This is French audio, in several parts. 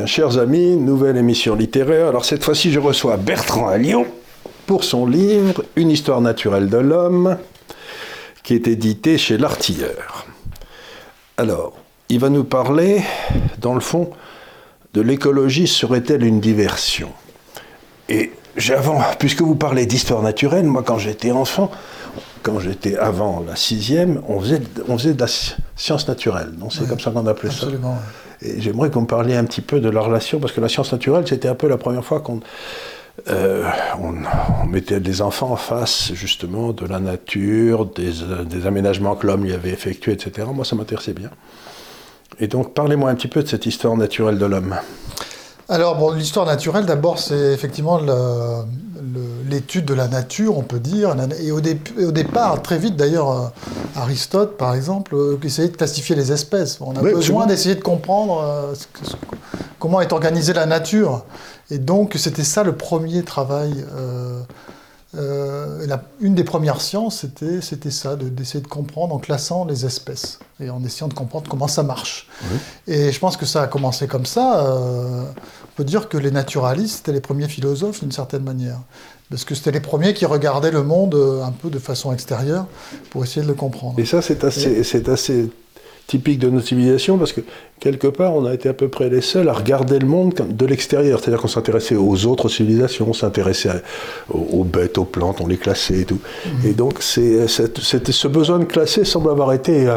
bien, chers amis, nouvelle émission littéraire. Alors cette fois-ci, je reçois Bertrand à Lyon pour son livre Une histoire naturelle de l'homme, qui est édité chez L'Artilleur. Alors, il va nous parler, dans le fond, de l'écologie serait-elle une diversion? Et j'avance, puisque vous parlez d'histoire naturelle, moi quand j'étais enfant, quand j'étais avant la sixième, on faisait, on faisait de la science naturelle. Non, c'est comme ça qu'on appelait absolument. ça. J'aimerais qu'on parliez un petit peu de la relation, parce que la science naturelle, c'était un peu la première fois qu'on euh, mettait des enfants en face justement de la nature, des, des aménagements que l'homme y avait effectués, etc. Moi, ça m'intéressait bien. Et donc, parlez-moi un petit peu de cette histoire naturelle de l'homme. Alors, bon, l'histoire naturelle, d'abord, c'est effectivement l'étude de la nature, on peut dire. Et au, départ, très vite d'ailleurs, euh, Aristote, par exemple, euh, essayait de classifier les espèces. On a besoin d'essayer de comprendre euh, comment est organisée la nature. Et donc, c'était ça le premier travail. Euh, une des premières sciences, c'était ça, d'essayer de, comprendre en classant les espèces et en essayant de comprendre comment ça marche. Et je pense que ça a commencé comme ça. Euh, on peut dire que les naturalistes étaient les premiers philosophes d'une certaine manière. Parce que c'était les premiers qui regardaient le monde euh, un peu de façon extérieure pour essayer de le comprendre. Et ça, c'est assez, assez typique de notre civilisation parce que quelque part on a été à peu près les seuls à regarder le monde de l'extérieur. C'est-à-dire qu'on s'intéressait aux autres civilisations, on s'intéressait aux, bêtes, aux plantes, on les classait et tout. Mmh. Et donc c'est, ce besoin de classer semble avoir été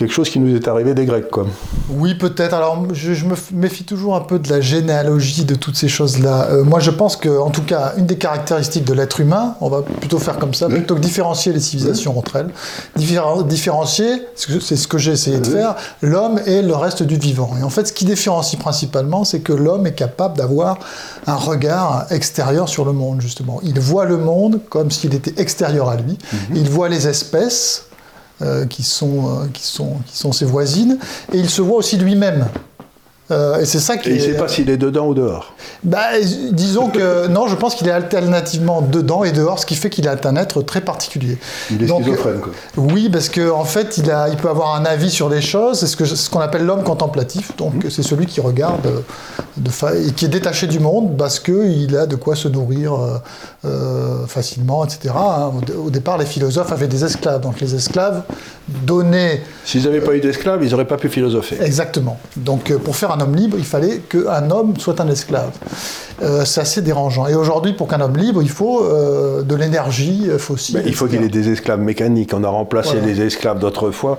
quelque chose qui nous est arrivé des Grecs. Quoi. Oui, peut-être. Alors, je, me méfie toujours un peu de la généalogie de toutes ces choses-là. Euh, moi, je pense que, en tout cas, une des caractéristiques de l'être humain, on va plutôt faire comme ça, plutôt que différencier les civilisations entre elles, différencier, c'est ce que j'ai essayé de faire, l'homme et le reste du vivant. Et en fait, ce qui différencie principalement, c'est que l'homme est capable d'avoir un regard extérieur sur le monde, justement. Il voit le monde comme s'il était extérieur à lui. Mhm. Il voit les espèces qui, sont, euh, qui, sont, qui sont ses voisines, et il se voit aussi lui-même. Euh, et c'est ça qui. Et il ne sait pas s'il est dedans ou dehors. Bah, disons que non, je pense qu'il est alternativement dedans et dehors, ce qui fait qu'il est un être très particulier. Il est schizophrène, quoi. Oui, parce qu'en en fait, il, a, il peut avoir un avis sur des choses. C'est ce qu'on ce qu'on appelle l'homme contemplatif. Donc, mmh. c'est celui qui regarde de et qui est détaché du monde parce qu'il a de quoi se nourrir euh, euh, facilement, etc. Hein. Au, départ, les philosophes avaient des esclaves. Donc, les esclaves donnaient. S'ils n'avaient pas eu d'esclaves, ils n'auraient pas pu philosopher. Exactement. Donc, pour faire un homme libre, il fallait qu'un homme soit un esclave. Euh, c'est assez dérangeant. Et aujourd'hui, pour qu'un homme libre, il faut euh, de l'énergie fossile. il faut qu'il ait des esclaves mécaniques. On a remplacé les esclaves d'autrefois.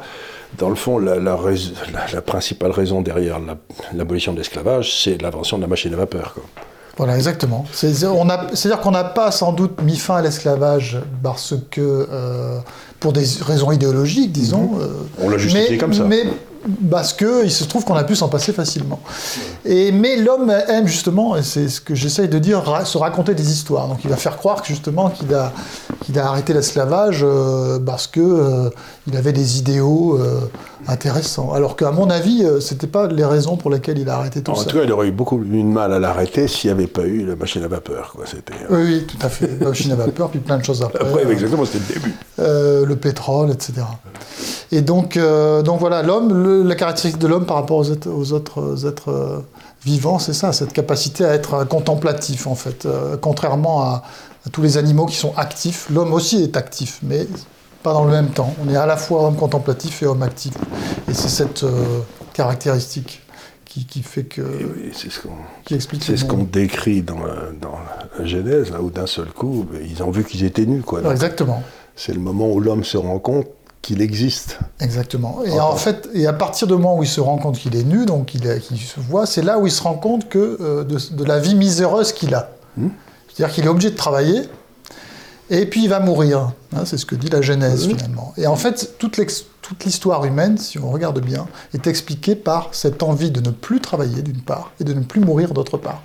Dans le fond, la, la, principale raison derrière l'abolition de l'esclavage, c'est l'invention de la machine à vapeur. Voilà, exactement. C'est-à-dire qu'on n'a pas sans doute mis fin à l'esclavage parce que, euh, pour des raisons idéologiques, disons. On l'a justifié comme ça parce qu'il se trouve qu'on a pu s'en passer facilement. Et, mais l'homme aime justement, et c'est ce que j'essaye de dire, se raconter des histoires. Donc il va faire croire que, justement qu'il a, qu'il a arrêté l'esclavage euh, parce qu'il euh, il avait des idéaux euh, intéressants. Alors qu'à mon avis, ce n'était pas les raisons pour lesquelles il a arrêté tout en ça. En tout cas, il aurait eu beaucoup de mal à l'arrêter s'il n'y avait pas eu la machine à vapeur. Quoi. Oui, oui, tout à fait. La machine à vapeur, puis plein de choses après. Après, exactement, c'était le début. le pétrole, etc. Et donc, donc voilà, l'homme, la caractéristique de l'homme par rapport aux, aux autres êtres vivants, c'est ça, cette capacité à être contemplatif, en fait. contrairement à, tous les animaux qui sont actifs. L'homme aussi est actif, mais pas dans le même temps. On est à la fois homme contemplatif et homme actif. Et c'est cette euh, caractéristique qui, fait que. c'est ce qu'on explique. C'est ce qu'on décrit dans la, dans la Genèse, là, où d'un seul coup, ils ont vu qu'ils étaient nus. Quoi. Exactement. C'est le moment où l'homme se rend compte qu'il existe. Exactement. Et en, fait, et à partir du moment où il se rend compte qu'il est nu, donc qu'il se voit, c'est là où il se rend compte que, euh, de, la vie miséreuse qu'il a. Hmm. C'est-à-dire qu'il est obligé de travailler, et puis il va mourir. Hein, c'est ce que dit la Genèse finalement. Et en fait, toute l'histoire humaine, si on regarde bien, est expliquée par cette envie de ne plus travailler d'une part, et de ne plus mourir d'autre part.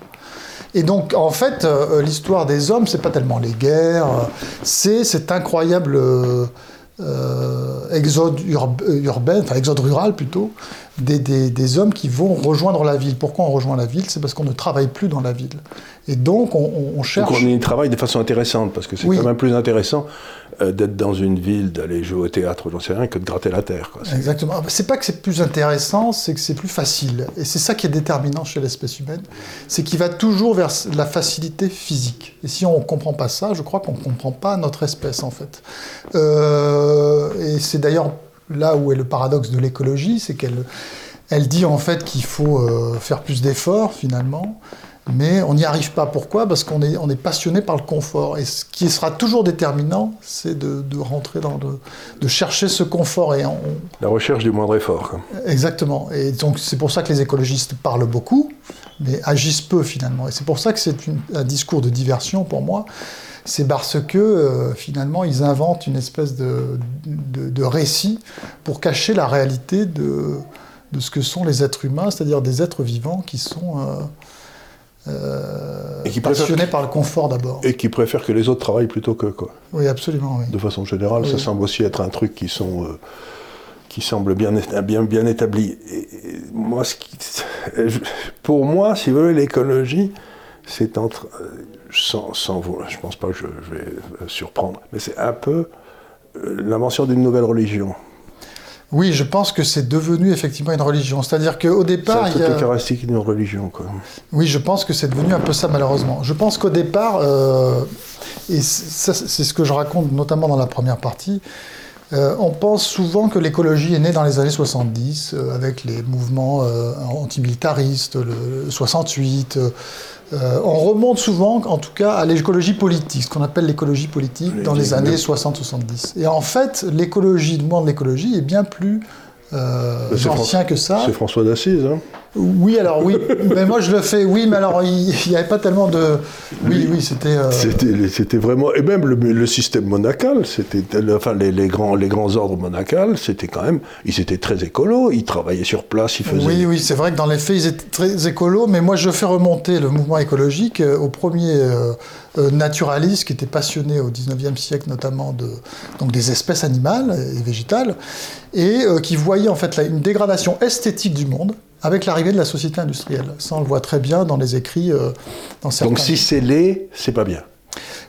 Et donc, en fait, euh, l'histoire des hommes, c'est pas tellement les guerres, c'est cet incroyable euh, euh, exode urbain, enfin exode rural plutôt, des, des, hommes qui vont rejoindre la ville. Pourquoi on rejoint la ville? C'est parce qu'on ne travaille plus dans la ville. Et donc on, cherche... Donc on y travaille de façon intéressante, parce que c'est quand même plus intéressant euh, d'être dans une ville, d'aller jouer au théâtre, j'en sais rien, que de gratter la terre. Quoi. Exactement. Ah, C'est pas que c'est plus intéressant, c'est que c'est plus facile. Et c'est ça qui est déterminant chez l'espèce humaine, c'est qu'il va toujours vers la facilité physique. Et si on ne comprend pas ça, je crois qu'on ne comprend pas notre espèce en fait. Euh, et c'est d'ailleurs là où est le paradoxe de l'écologie, c'est qu'elle elle dit en fait qu'il faut euh, faire plus d'efforts finalement, mais on n'y arrive pas. Pourquoi? Parce qu'on est, on est passionné par le confort. Et ce qui sera toujours déterminant, c'est de, de rentrer dans le. de chercher ce confort. Et on- La recherche du moindre effort. quoi. Exactement. Et donc c'est pour ça que les écologistes parlent beaucoup, mais agissent peu finalement. Et c'est pour ça que c'est un discours de diversion pour moi. C'est parce que euh, finalement ils inventent une espèce de, de, de récit pour cacher la réalité de, de ce que sont les êtres humains, c'est-à-dire des êtres vivants qui sont euh, euh, Et qui passionnés par le confort d'abord. Et qui préfèrent que les autres travaillent plutôt que quoi. Oui, absolument. Oui. De façon générale, ça semble aussi être un truc qui sont euh, qui semble bien bien bien établi. Et, et moi, ce qui, je- pour moi, si vous voulez, l'écologie, c'est entre euh, sans, sans vous, je pense pas que je, je vais surprendre, mais c'est un peu l'invention d'une nouvelle religion. Oui, je pense que c'est devenu effectivement une religion. C'est-à-dire qu'au C'est départ, a... caractéristique d'une religion, quoi. Oui, je pense que c'est devenu un peu ça malheureusement. Je pense qu'au départ, euh, et c'est ce que je raconte notamment dans la première partie, euh, on pense souvent que l'écologie est née dans les années 70 euh, avec les mouvements antimilitaristes, le, le 68. Euh, on remonte souvent, en tout cas, à l'écologie politique, ce qu'on appelle l'écologie politique Les- dans les années 60-70. Et en fait, l'écologie, le mouvement de l'écologie est bien plus euh, Fran- ancien que ça. C'est François d'Assise, hein Oui, alors oui, mais moi je le fais, oui, mais alors il n'y avait pas tellement de. Oui, oui, c'était. euh, C'était, vraiment, et même le, le système monacal, c'était, enfin les, les grands, les grands ordres monacales, c'était quand même, ils étaient très écolos, ils travaillaient sur place, ils faisaient. Oui, oui, c'est vrai que dans les faits, ils étaient très écolos, mais moi je fais remonter le mouvement écologique euh, au premier euh, euh, naturaliste qui était passionné au 19e siècle notamment de, donc des espèces animales et végétales, et euh, qui voyait en fait là, une dégradation esthétique du monde avec l'arrivée de la société industrielle. Ça, on le voit très bien dans les écrits, euh, dans certains... Donc si c'est laid, c'est pas bien.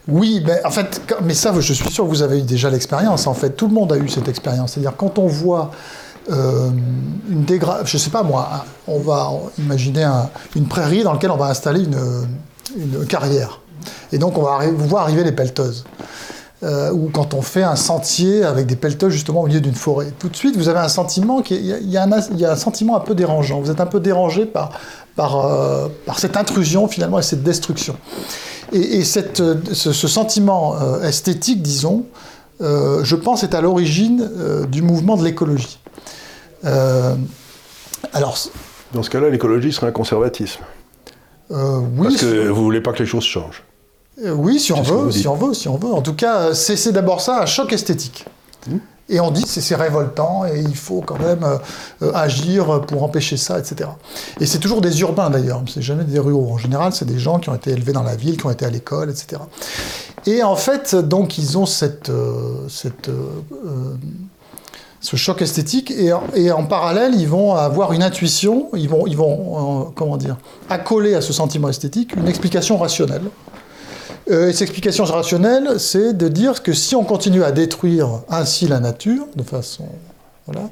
Oui, mais en fait, mais ça, je suis sûr que vous avez eu déjà l'expérience. En fait, tout le monde a eu cette expérience. C'est-à-dire quand on voit euh, une dégradation, je sais pas moi, on va imaginer un- une prairie dans laquelle on va installer une, une carrière, et donc on va arri- voir arriver les pelleteuses. Euh, ou quand on fait un sentier avec des pelleteuses justement au milieu d'une forêt. Tout de suite, vous avez un sentiment qui est- il y, a- un, il y a un sentiment un peu dérangeant. Vous êtes un peu dérangé par, par, euh, par cette intrusion finalement et cette destruction. Et, et cette, euh, ce, ce sentiment euh, esthétique, disons, je pense, est à l'origine du mouvement de l'écologie. Alors, Dans ce cas-là, l'écologie serait un conservatisme. oui, Parce que vous voulez pas que les choses changent. Euh, oui, si on veut, si on veut, si on veut. En tout cas, euh, c'est d'abord ça, un choc esthétique. Hmm. Et on dit c'est c'est révoltant et il faut quand même euh, agir pour empêcher ça, etc. Et c'est toujours des urbains d'ailleurs, c'est jamais des ruraux. En général, c'est des gens qui ont été élevés dans la ville, qui ont été à l'école, etc. Et en fait, donc, ils ont cette, euh, cette, euh, euh, ce choc esthétique et en, et en parallèle, ils vont avoir une intuition, ils vont, ils vont comment dire, accoler à ce sentiment esthétique une explication rationnelle. Euh, et cette explication rationnelle, c'est de dire que si on continue à détruire ainsi la nature, de façon. Voilà,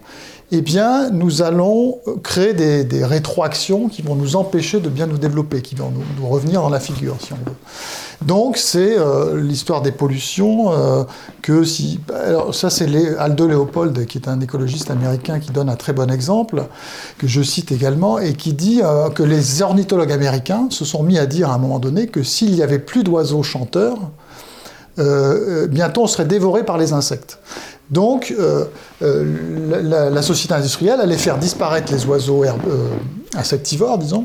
eh bien, nous allons créer des, rétroactions qui vont nous empêcher de bien nous développer, qui vont nous, revenir dans la figure, si on veut. Donc, c'est euh, l'histoire des pollutions, euh, que si. Alors, ça, c'est Aldo Leopold, qui est un écologiste américain, qui donne un très bon exemple, que je cite également, et qui dit euh, que les ornithologues américains se sont mis à dire à un moment donné que s'il y avait plus d'oiseaux chanteurs, bientôt on serait dévoré par les insectes. Donc, euh, euh, la, société industrielle allait faire disparaître les oiseaux euh, insectivores, disons,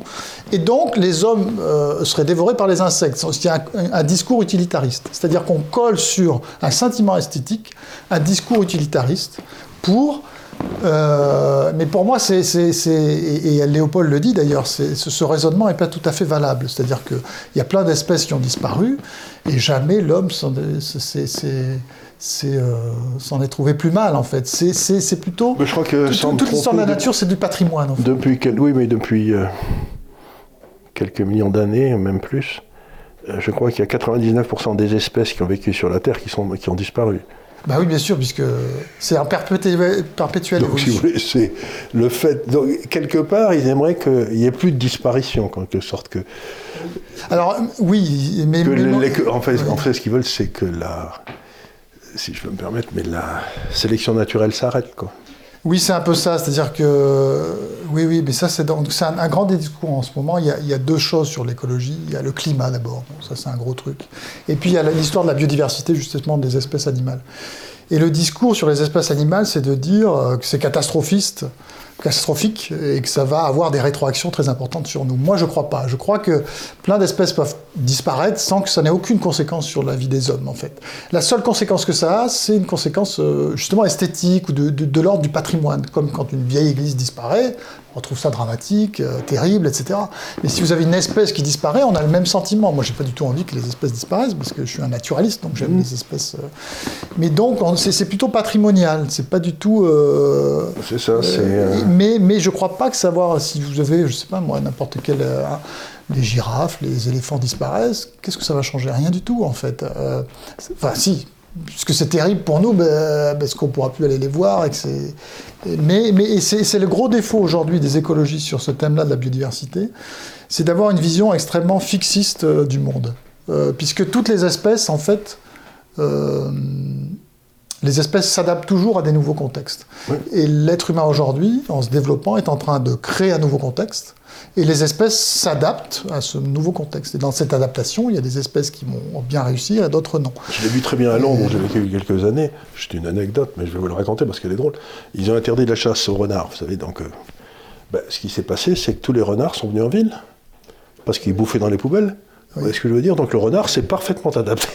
et donc les hommes seraient dévorés par les insectes. C'est un, discours utilitariste, c'est-à-dire qu'on colle sur un sentiment esthétique un discours utilitariste pour mais pour moi, c'est, et, Léopold le dit d'ailleurs, ce, raisonnement n'est pas tout à fait valable. C'est-à-dire qu'il y a plein d'espèces qui ont disparu et jamais l'homme c'est- euh, s'en est trouvé plus mal en fait. C'est, plutôt. Mais je crois que Tout- toute l'histoire de la nature, c'est du patrimoine. En fait. Depuis quel- oui, mais depuis euh, quelques millions d'années, même plus, euh, je crois qu'il y a 99% des espèces qui ont vécu sur la Terre qui, sont, qui ont disparu. Bah oui, bien sûr, puisque c'est un perpétuel, perpétuel Donc, si vous voulez, c'est le fait. Donc, quelque part, ils aimeraient qu'il n'y ait plus de disparition, en quelque sorte. Que, Alors, oui, mais. que mais- les- que- en, fait, oui. en fait, ce qu'ils veulent, c'est que la. Si je peux me permettre, mais la sélection naturelle s'arrête, quoi. Oui, c'est un peu ça. C'est-à-dire que. Oui, oui, mais ça, c'est un, un grand discours en ce moment. Il y, a, deux choses sur l'écologie. Il y a le climat d'abord. Ça, c'est un gros truc. Et puis, il y a l'histoire de la biodiversité, justement, des espèces animales. Et le discours sur les espèces animales, c'est de dire euh, que c'est catastrophiste, catastrophique, et que ça va avoir des rétroactions très importantes sur nous. Moi, je crois pas. Je crois que plein d'espèces peuvent disparaître sans que ça n'ait aucune conséquence sur la vie des hommes, en fait. La seule conséquence que ça a, c'est une conséquence euh, justement esthétique ou de, de- de l'ordre du patrimoine, comme quand une vieille église disparaît. On trouve ça dramatique, euh, terrible, etc. Mais si vous avez une espèce qui disparaît, on a le même sentiment. Moi, j'ai pas du tout envie que les espèces disparaissent parce que je suis un naturaliste, donc j'aime les espèces. euh. Mais donc, on- c'est c'est plutôt patrimonial. C'est pas du tout. euh, C'est ça, c'est. Euh, mais, je crois pas que savoir si vous avez, je sais pas moi, n'importe quel. euh, un- les girafes, les éléphants disparaissent, qu'est-ce que ça va changer? Rien du tout, en fait. Euh, Enfin, si, puisque c'est terrible pour nous, ben, parce qu'on pourra plus aller les voir. Que. Mais, c'est, le gros défaut aujourd'hui des écologistes sur ce thème-là de la biodiversité, c'est d'avoir une vision extrêmement fixiste euh, du monde. Euh, puisque toutes les espèces, en fait, euh, les espèces s'adaptent toujours à des nouveaux contextes. Oui. Et l'être humain aujourd'hui, en se développant, est en train de créer un nouveau contexte. Et les espèces s'adaptent à ce nouveau contexte. Et dans cette adaptation, il y a des espèces qui vont bien réussir et d'autres non. Je l'ai vu très bien à Londres, où j'ai vécu quelques années. C'est une anecdote, mais je vais vous le raconter parce qu'elle est drôle. Ils ont interdit la chasse aux renards, vous savez. Donc, euh, ben, ce qui s'est passé, c'est que tous les renards sont venus en ville parce qu'ils bouffaient dans les poubelles. Vous voyez ce que je veux dire? Donc, le renard s'est parfaitement adapté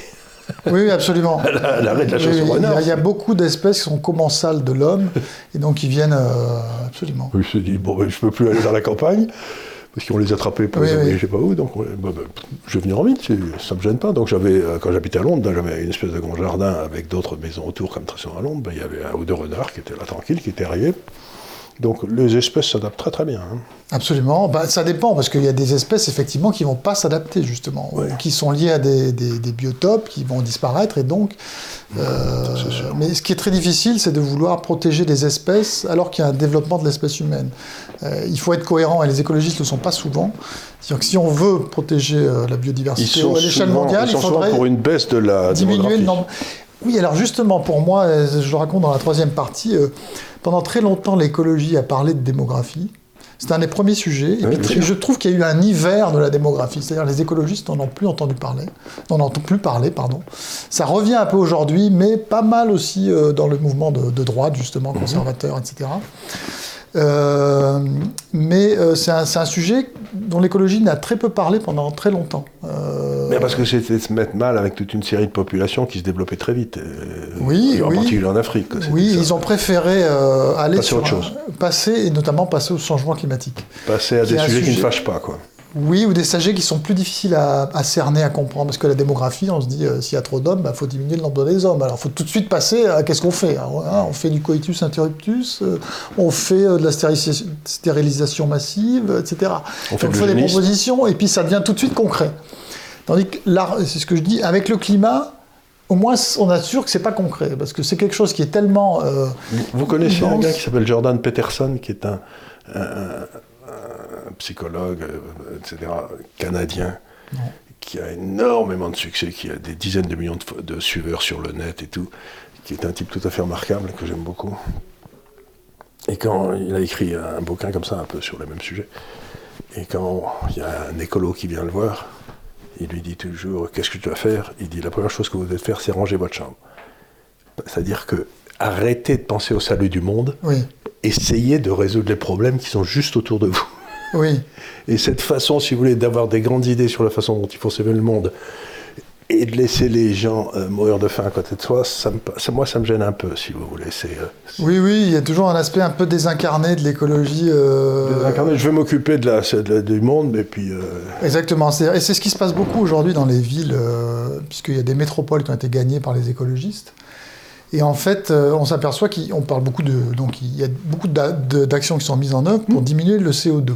Oui, oui, absolument. à l'arrêt de la chasse il, y a, beaucoup d'espèces qui sont commensales de l'homme, et donc ils viennent euh, absolument. Je me suis dit, bon, ben, je peux plus aller dans la campagne, parce qu'on les attrapait pour Oui, je sais pas où, donc bah, bah, je vais venir en ville, ça me gêne pas. Donc j'avais, euh, quand j'habitais à Londres, j'avais une espèce de grand jardin avec d'autres maisons autour, comme très souvent à Londres, ben, il y avait un ou deux renards qui étaient là tranquilles, qui étaient arrivés. Donc les espèces s'adaptent très très bien. hein. Absolument. Bah, ça dépend, parce qu'il y a des espèces, effectivement, qui vont pas s'adapter, justement, Ouais. qui sont liées à des, des- des biotopes qui vont disparaître, et donc... euh, mais ce qui est très difficile, c'est de vouloir protéger des espèces alors qu'il y a un développement de l'espèce humaine. Euh, il faut être cohérent, et les écologistes ne le sont pas souvent. C'est-à-dire que si on veut protéger euh, la biodiversité à l'échelle mondiale, ils il sont faudrait... pour une baisse de la diminuer le nombre. Oui, alors justement, pour moi, je le raconte dans la troisième partie, euh, pendant très longtemps, l'écologie a parlé de démographie. C'était un des premiers sujets. Et Oui, puis, je trouve qu'il y a eu un hiver de la démographie. C'est-à-dire les écologistes n'en ont plus entendu parler. N'en entendent plus parler, pardon. Ça revient un peu aujourd'hui, mais pas mal aussi euh, dans le mouvement de, de droite, justement, Mhm. conservateur, etc. Euh, mais euh, c'est un, sujet dont l'écologie n'a très peu parlé pendant très longtemps. Euh, Mais parce que c'était se mettre mal avec toute une série de populations qui se développaient très vite. Oui, en oui. particulier en Afrique. Oui, ça. ils ont préféré aller Passer sur autre un- chose. passer et notamment passer au changement climatique. Passer à des sujets qui ne fâchent pas, quoi. Oui, ou des sujets qui sont plus difficiles à, à cerner, à comprendre, parce que la démographie, on se dit euh, s'il y a trop d'hommes, il faut diminuer le nombre des hommes. Alors, il faut tout de suite passer à qu'est-ce qu'on fait hein, hein, On fait du coitus interruptus, euh, on fait euh, de la stérilisation, stérilisation massive, etc. On fait Donc, des propositions, et puis ça devient tout de suite concret. Tandis que là, c'est ce que je dis, avec le climat, au moins on assure que c'est pas concret, parce que c'est quelque chose qui est tellement euh, Vous, vous connaissez un gars qui s'appelle Jordan Peterson, qui est un psychologue, euh, etc., canadien, Non. qui a énormément de succès, qui a des dizaines de millions de, de suiveurs sur le net et tout, qui est un type tout à fait remarquable, que j'aime beaucoup. Et quand il a écrit un bouquin comme ça, un peu sur le même sujet, et quand il y a un écolo qui vient le voir, il lui dit toujours Qu'est-ce que tu vas faire? Il dit La première chose que vous devez faire, c'est ranger votre chambre. C'est-à-dire que arrêtez de penser au salut du monde, oui, essayez de résoudre les problèmes qui sont juste autour de vous. Oui. Et cette façon, si vous voulez, d'avoir des grandes idées sur la façon dont il faut sauver le monde et de laisser les gens euh, mourir de faim à côté de soi, ça me- ça- moi, ça me gêne un peu, si vous voulez. C'est, euh, c'est- Oui, oui, il y a toujours un aspect un peu désincarné de l'écologie. euh, Désincarné. Je vais m'occuper de la, de la- du monde, et puis... Exactement. C'est- Et c'est ce qui se passe beaucoup aujourd'hui dans les villes, puisqu'il y a des métropoles qui ont été gagnées par les écologistes. Et en fait, euh, on s'aperçoit qu'on parle beaucoup de. Donc, il y a beaucoup d'actions qui sont mises en œuvre pour diminuer le CO2.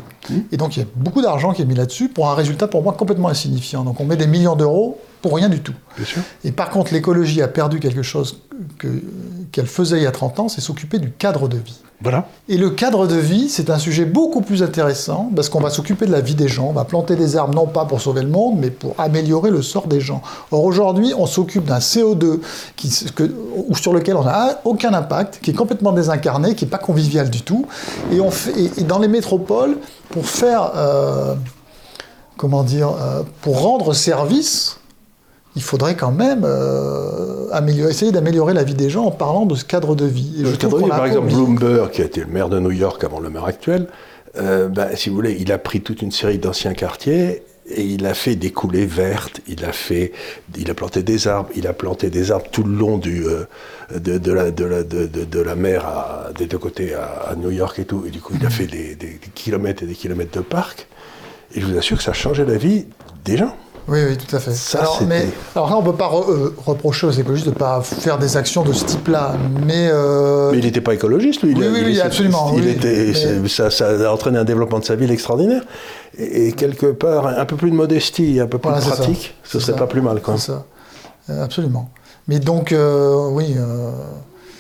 Et donc, il y a beaucoup d'argent qui est mis là-dessus pour un résultat, pour moi, complètement insignifiant. Donc, on met des millions d'euros pour rien du tout. Bien sûr. Et par contre, l'écologie a perdu quelque chose que- qu'elle faisait il y a 30 ans, c'est s'occuper du cadre de vie. Et le cadre de vie, c'est un sujet beaucoup plus intéressant parce qu'on va s'occuper de la vie des gens, on va planter des arbres non pas pour sauver le monde, mais pour améliorer le sort des gens. Or aujourd'hui, on s'occupe d'un CO2 qui, sur lequel on n'a aucun impact, qui est complètement désincarné, qui n'est pas convivial du tout. Et, on fait, dans les métropoles, pour faire, euh, comment dire, euh, pour rendre service, il faudrait quand même euh, améliorer, essayer d'améliorer la vie des gens en parlant de ce cadre de vie. Et Le je cadre de vie, par exemple. Bloomberg, qui a été le maire de New York avant le maire actuel, euh, ben, si vous voulez, il a pris toute une série d'anciens quartiers et il a fait des coulées vertes, il a fait, il a planté des arbres, il a planté des arbres tout le long du, euh, de, de la, de, la, de, de- de la mer à- des deux côtés à, à New York et tout. Et du coup, il a fait des, des- des kilomètres et des kilomètres de parcs. Et je vous assure que ça a changé la vie des gens. Oui, oui, tout à fait. Ça, alors, c'était- mais, alors là, on ne peut pas re- euh, reprocher aux écologistes de ne pas faire des actions de ce type-là, mais... euh, Mais il n'était pas écologiste, lui. Oui, oui, il- oui, absolument, Il oui, était, mais- ça, ça a entraîné un développement de sa ville extraordinaire. Et, et quelque part, un peu plus de modestie, un peu plus Voilà, de c'est ça. pratique, ce C'est serait ça. pas plus mal. Quoi. c'est ça. Euh, absolument. Mais donc, euh, oui...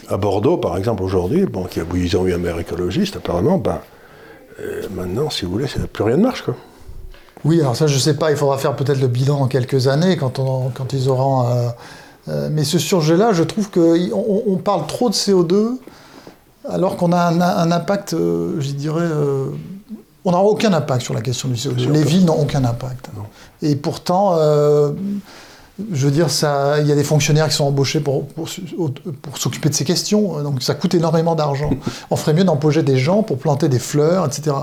À Bordeaux, par exemple, aujourd'hui, bon, ils ont eu un maire écologiste, apparemment, ben, maintenant, si vous voulez, plus rien ne marche. Quoi. Oui, alors ça, je sais pas, il faudra faire peut-être le bilan en quelques années, quand, on, quand ils auront... euh, euh, mais ce sujet-là, je trouve qu'on on, parle trop de CO2, alors qu'on a un, un impact, euh, je dirais... on n'a aucun impact sur la question du CO2. sûr, Les villes n'ont aucun impact. Et pourtant, je veux dire, ça, il y a des fonctionnaires qui sont embauchés pour, pour, s'occuper de ces questions, donc ça coûte énormément d'argent. On ferait mieux d'embaucher des gens pour planter des fleurs, etc.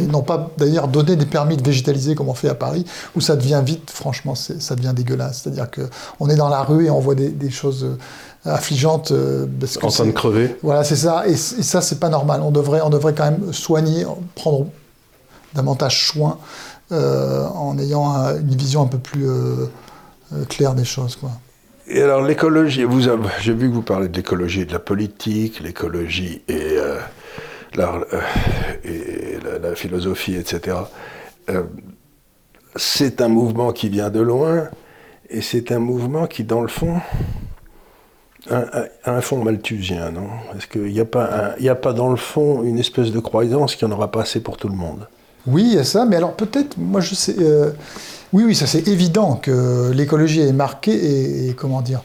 Et non pas d'ailleurs donner des permis de végétaliser comme on fait à Paris, où ça devient vite, franchement, ça devient dégueulasse. C'est-à-dire qu'on est dans la rue et on voit des, des choses euh, affligeantes. euh, parce que En train de crever. voilà, c'est ça. Et, ça, c'est pas normal. On devrait, on devrait quand même soigner, prendre davantage soin euh, en ayant un- une vision un peu plus euh, euh, claire des choses. Et alors, l'écologie, j'ai vu que vous parlez de l'écologie et de la politique, l'écologie et, euh, euh, la, philosophie, etc. C'est un mouvement qui vient de loin, et c'est un mouvement qui, dans le fond, a, a un fond malthusien, non? Est-ce qu'il n'y un- a pas dans le fond une espèce de croyance qu'il n'y en aura pas assez pour tout le monde Oui, il y a ça, mais alors peut-être, moi je sais. euh, oui, oui, ça c'est évident que l'écologie est marquée et, comment dire,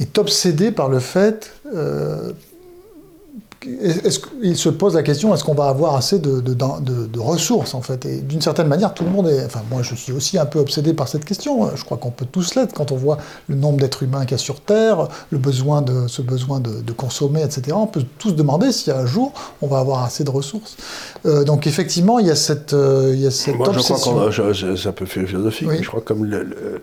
est obsédée par le fait. euh, est-ce qu'il se pose la question est-ce qu'on va avoir assez de, de- de- de ressources en fait? Et d'une certaine manière, tout le monde est. Enfin, moi, je suis aussi un peu obsédé par cette question. Je crois qu'on peut tous l'être quand on voit le nombre d'êtres humains qu'il y a sur Terre, le besoin de ce besoin de, consommer, etc. On peut tous demander si un jour on va avoir assez de ressources. Euh, donc effectivement, il y a cette, euh, il y a cette Moi, je crois obsession. qu'on a, je- je- c'est un peu philosophique, Oui. mais je crois comme le-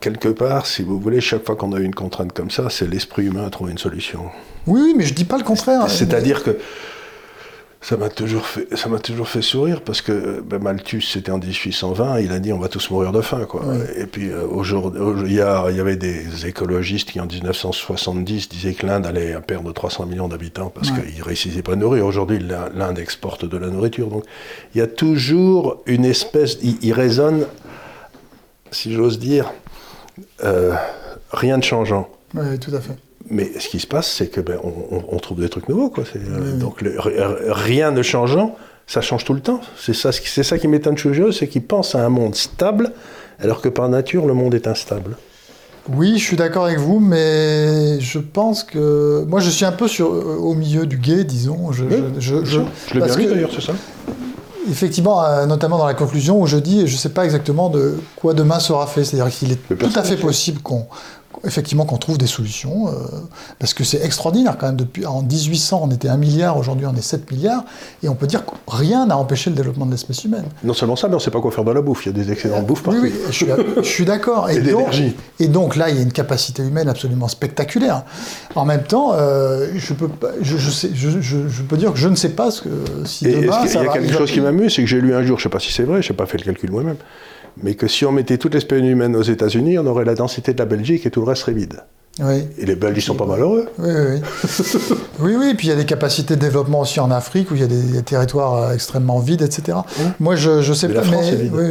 quelque part, si vous voulez, chaque fois qu'on a une contrainte comme ça, c'est l'esprit humain à trouver une solution. Oui, mais je dis pas le contraire. C'est-à-dire que ça m'a toujours fait, ça m'a toujours fait sourire parce que ben, Malthus, c'était en 1820, il a dit on va tous mourir de faim, quoi. Oui. Et puis euh, aujourd'hui, il y, a- y avait des écologistes qui en 1970 disaient que l'Inde allait perdre 300 millions d'habitants parce qu'ils ne réussissaient pas à nourrir. Aujourd'hui, l'Inde exporte de la nourriture, donc il y a toujours une espèce, il résonne, si j'ose dire, euh, rien de changeant. Oui, tout à fait. Mais ce qui se passe, c'est que ben, on, trouve des trucs nouveaux. Quoi. Euh, Oui. Donc le- rien ne changeant, ça change tout le temps. C'est ça, c'est ça qui m'étonne chez eux, c'est qu'ils pensent à un monde stable, alors que par nature, le monde est instable. Oui, je suis d'accord avec vous, mais je pense que moi je suis un peu sur, euh, au milieu du guet, disons. Je, Oui, je, je, je- Je l'ai bien lu d'ailleurs, c'est ça Effectivement, euh, notamment dans la conclusion où je dis, je ne sais pas exactement de quoi demain sera fait. C'est-à-dire qu'il est tout à fait possible qu'on effectivement qu'on trouve des solutions, euh, parce que c'est extraordinaire quand même. Depuis, en 1800, on était 1 milliard, aujourd'hui on est 7 milliards, et on peut dire que rien n'a empêché le développement de l'espèce humaine. Non seulement ça, mais on ne sait pas quoi faire de la bouffe. Il y a des excellentes bouffes Oui, partout. oui, je suis, je suis d'accord. Et donc, d'énergie. et donc là, il y a une capacité humaine absolument spectaculaire. En même temps, euh, je, peux pas, je, je sais, peux dire que je ne sais pas ce que, si Et demain, ça y a quelque il chose qui m'amuse, c'est que j'ai lu un jour, je ne sais pas si c'est vrai, je n'ai pas fait le calcul moi-même, mais que si on mettait toute l'espèce humaine aux États-Unis, on aurait la densité de la Belgique et tout le reste serait vide. Oui. Et les Belges, ils sont pas malheureux. Oui, oui. oui, oui. Puis il y a des capacités de développement aussi en Afrique où il y a des, des territoires euh, extrêmement vides, etc. Moi, je, je sais Mais pas. la France mais, est vide. oui,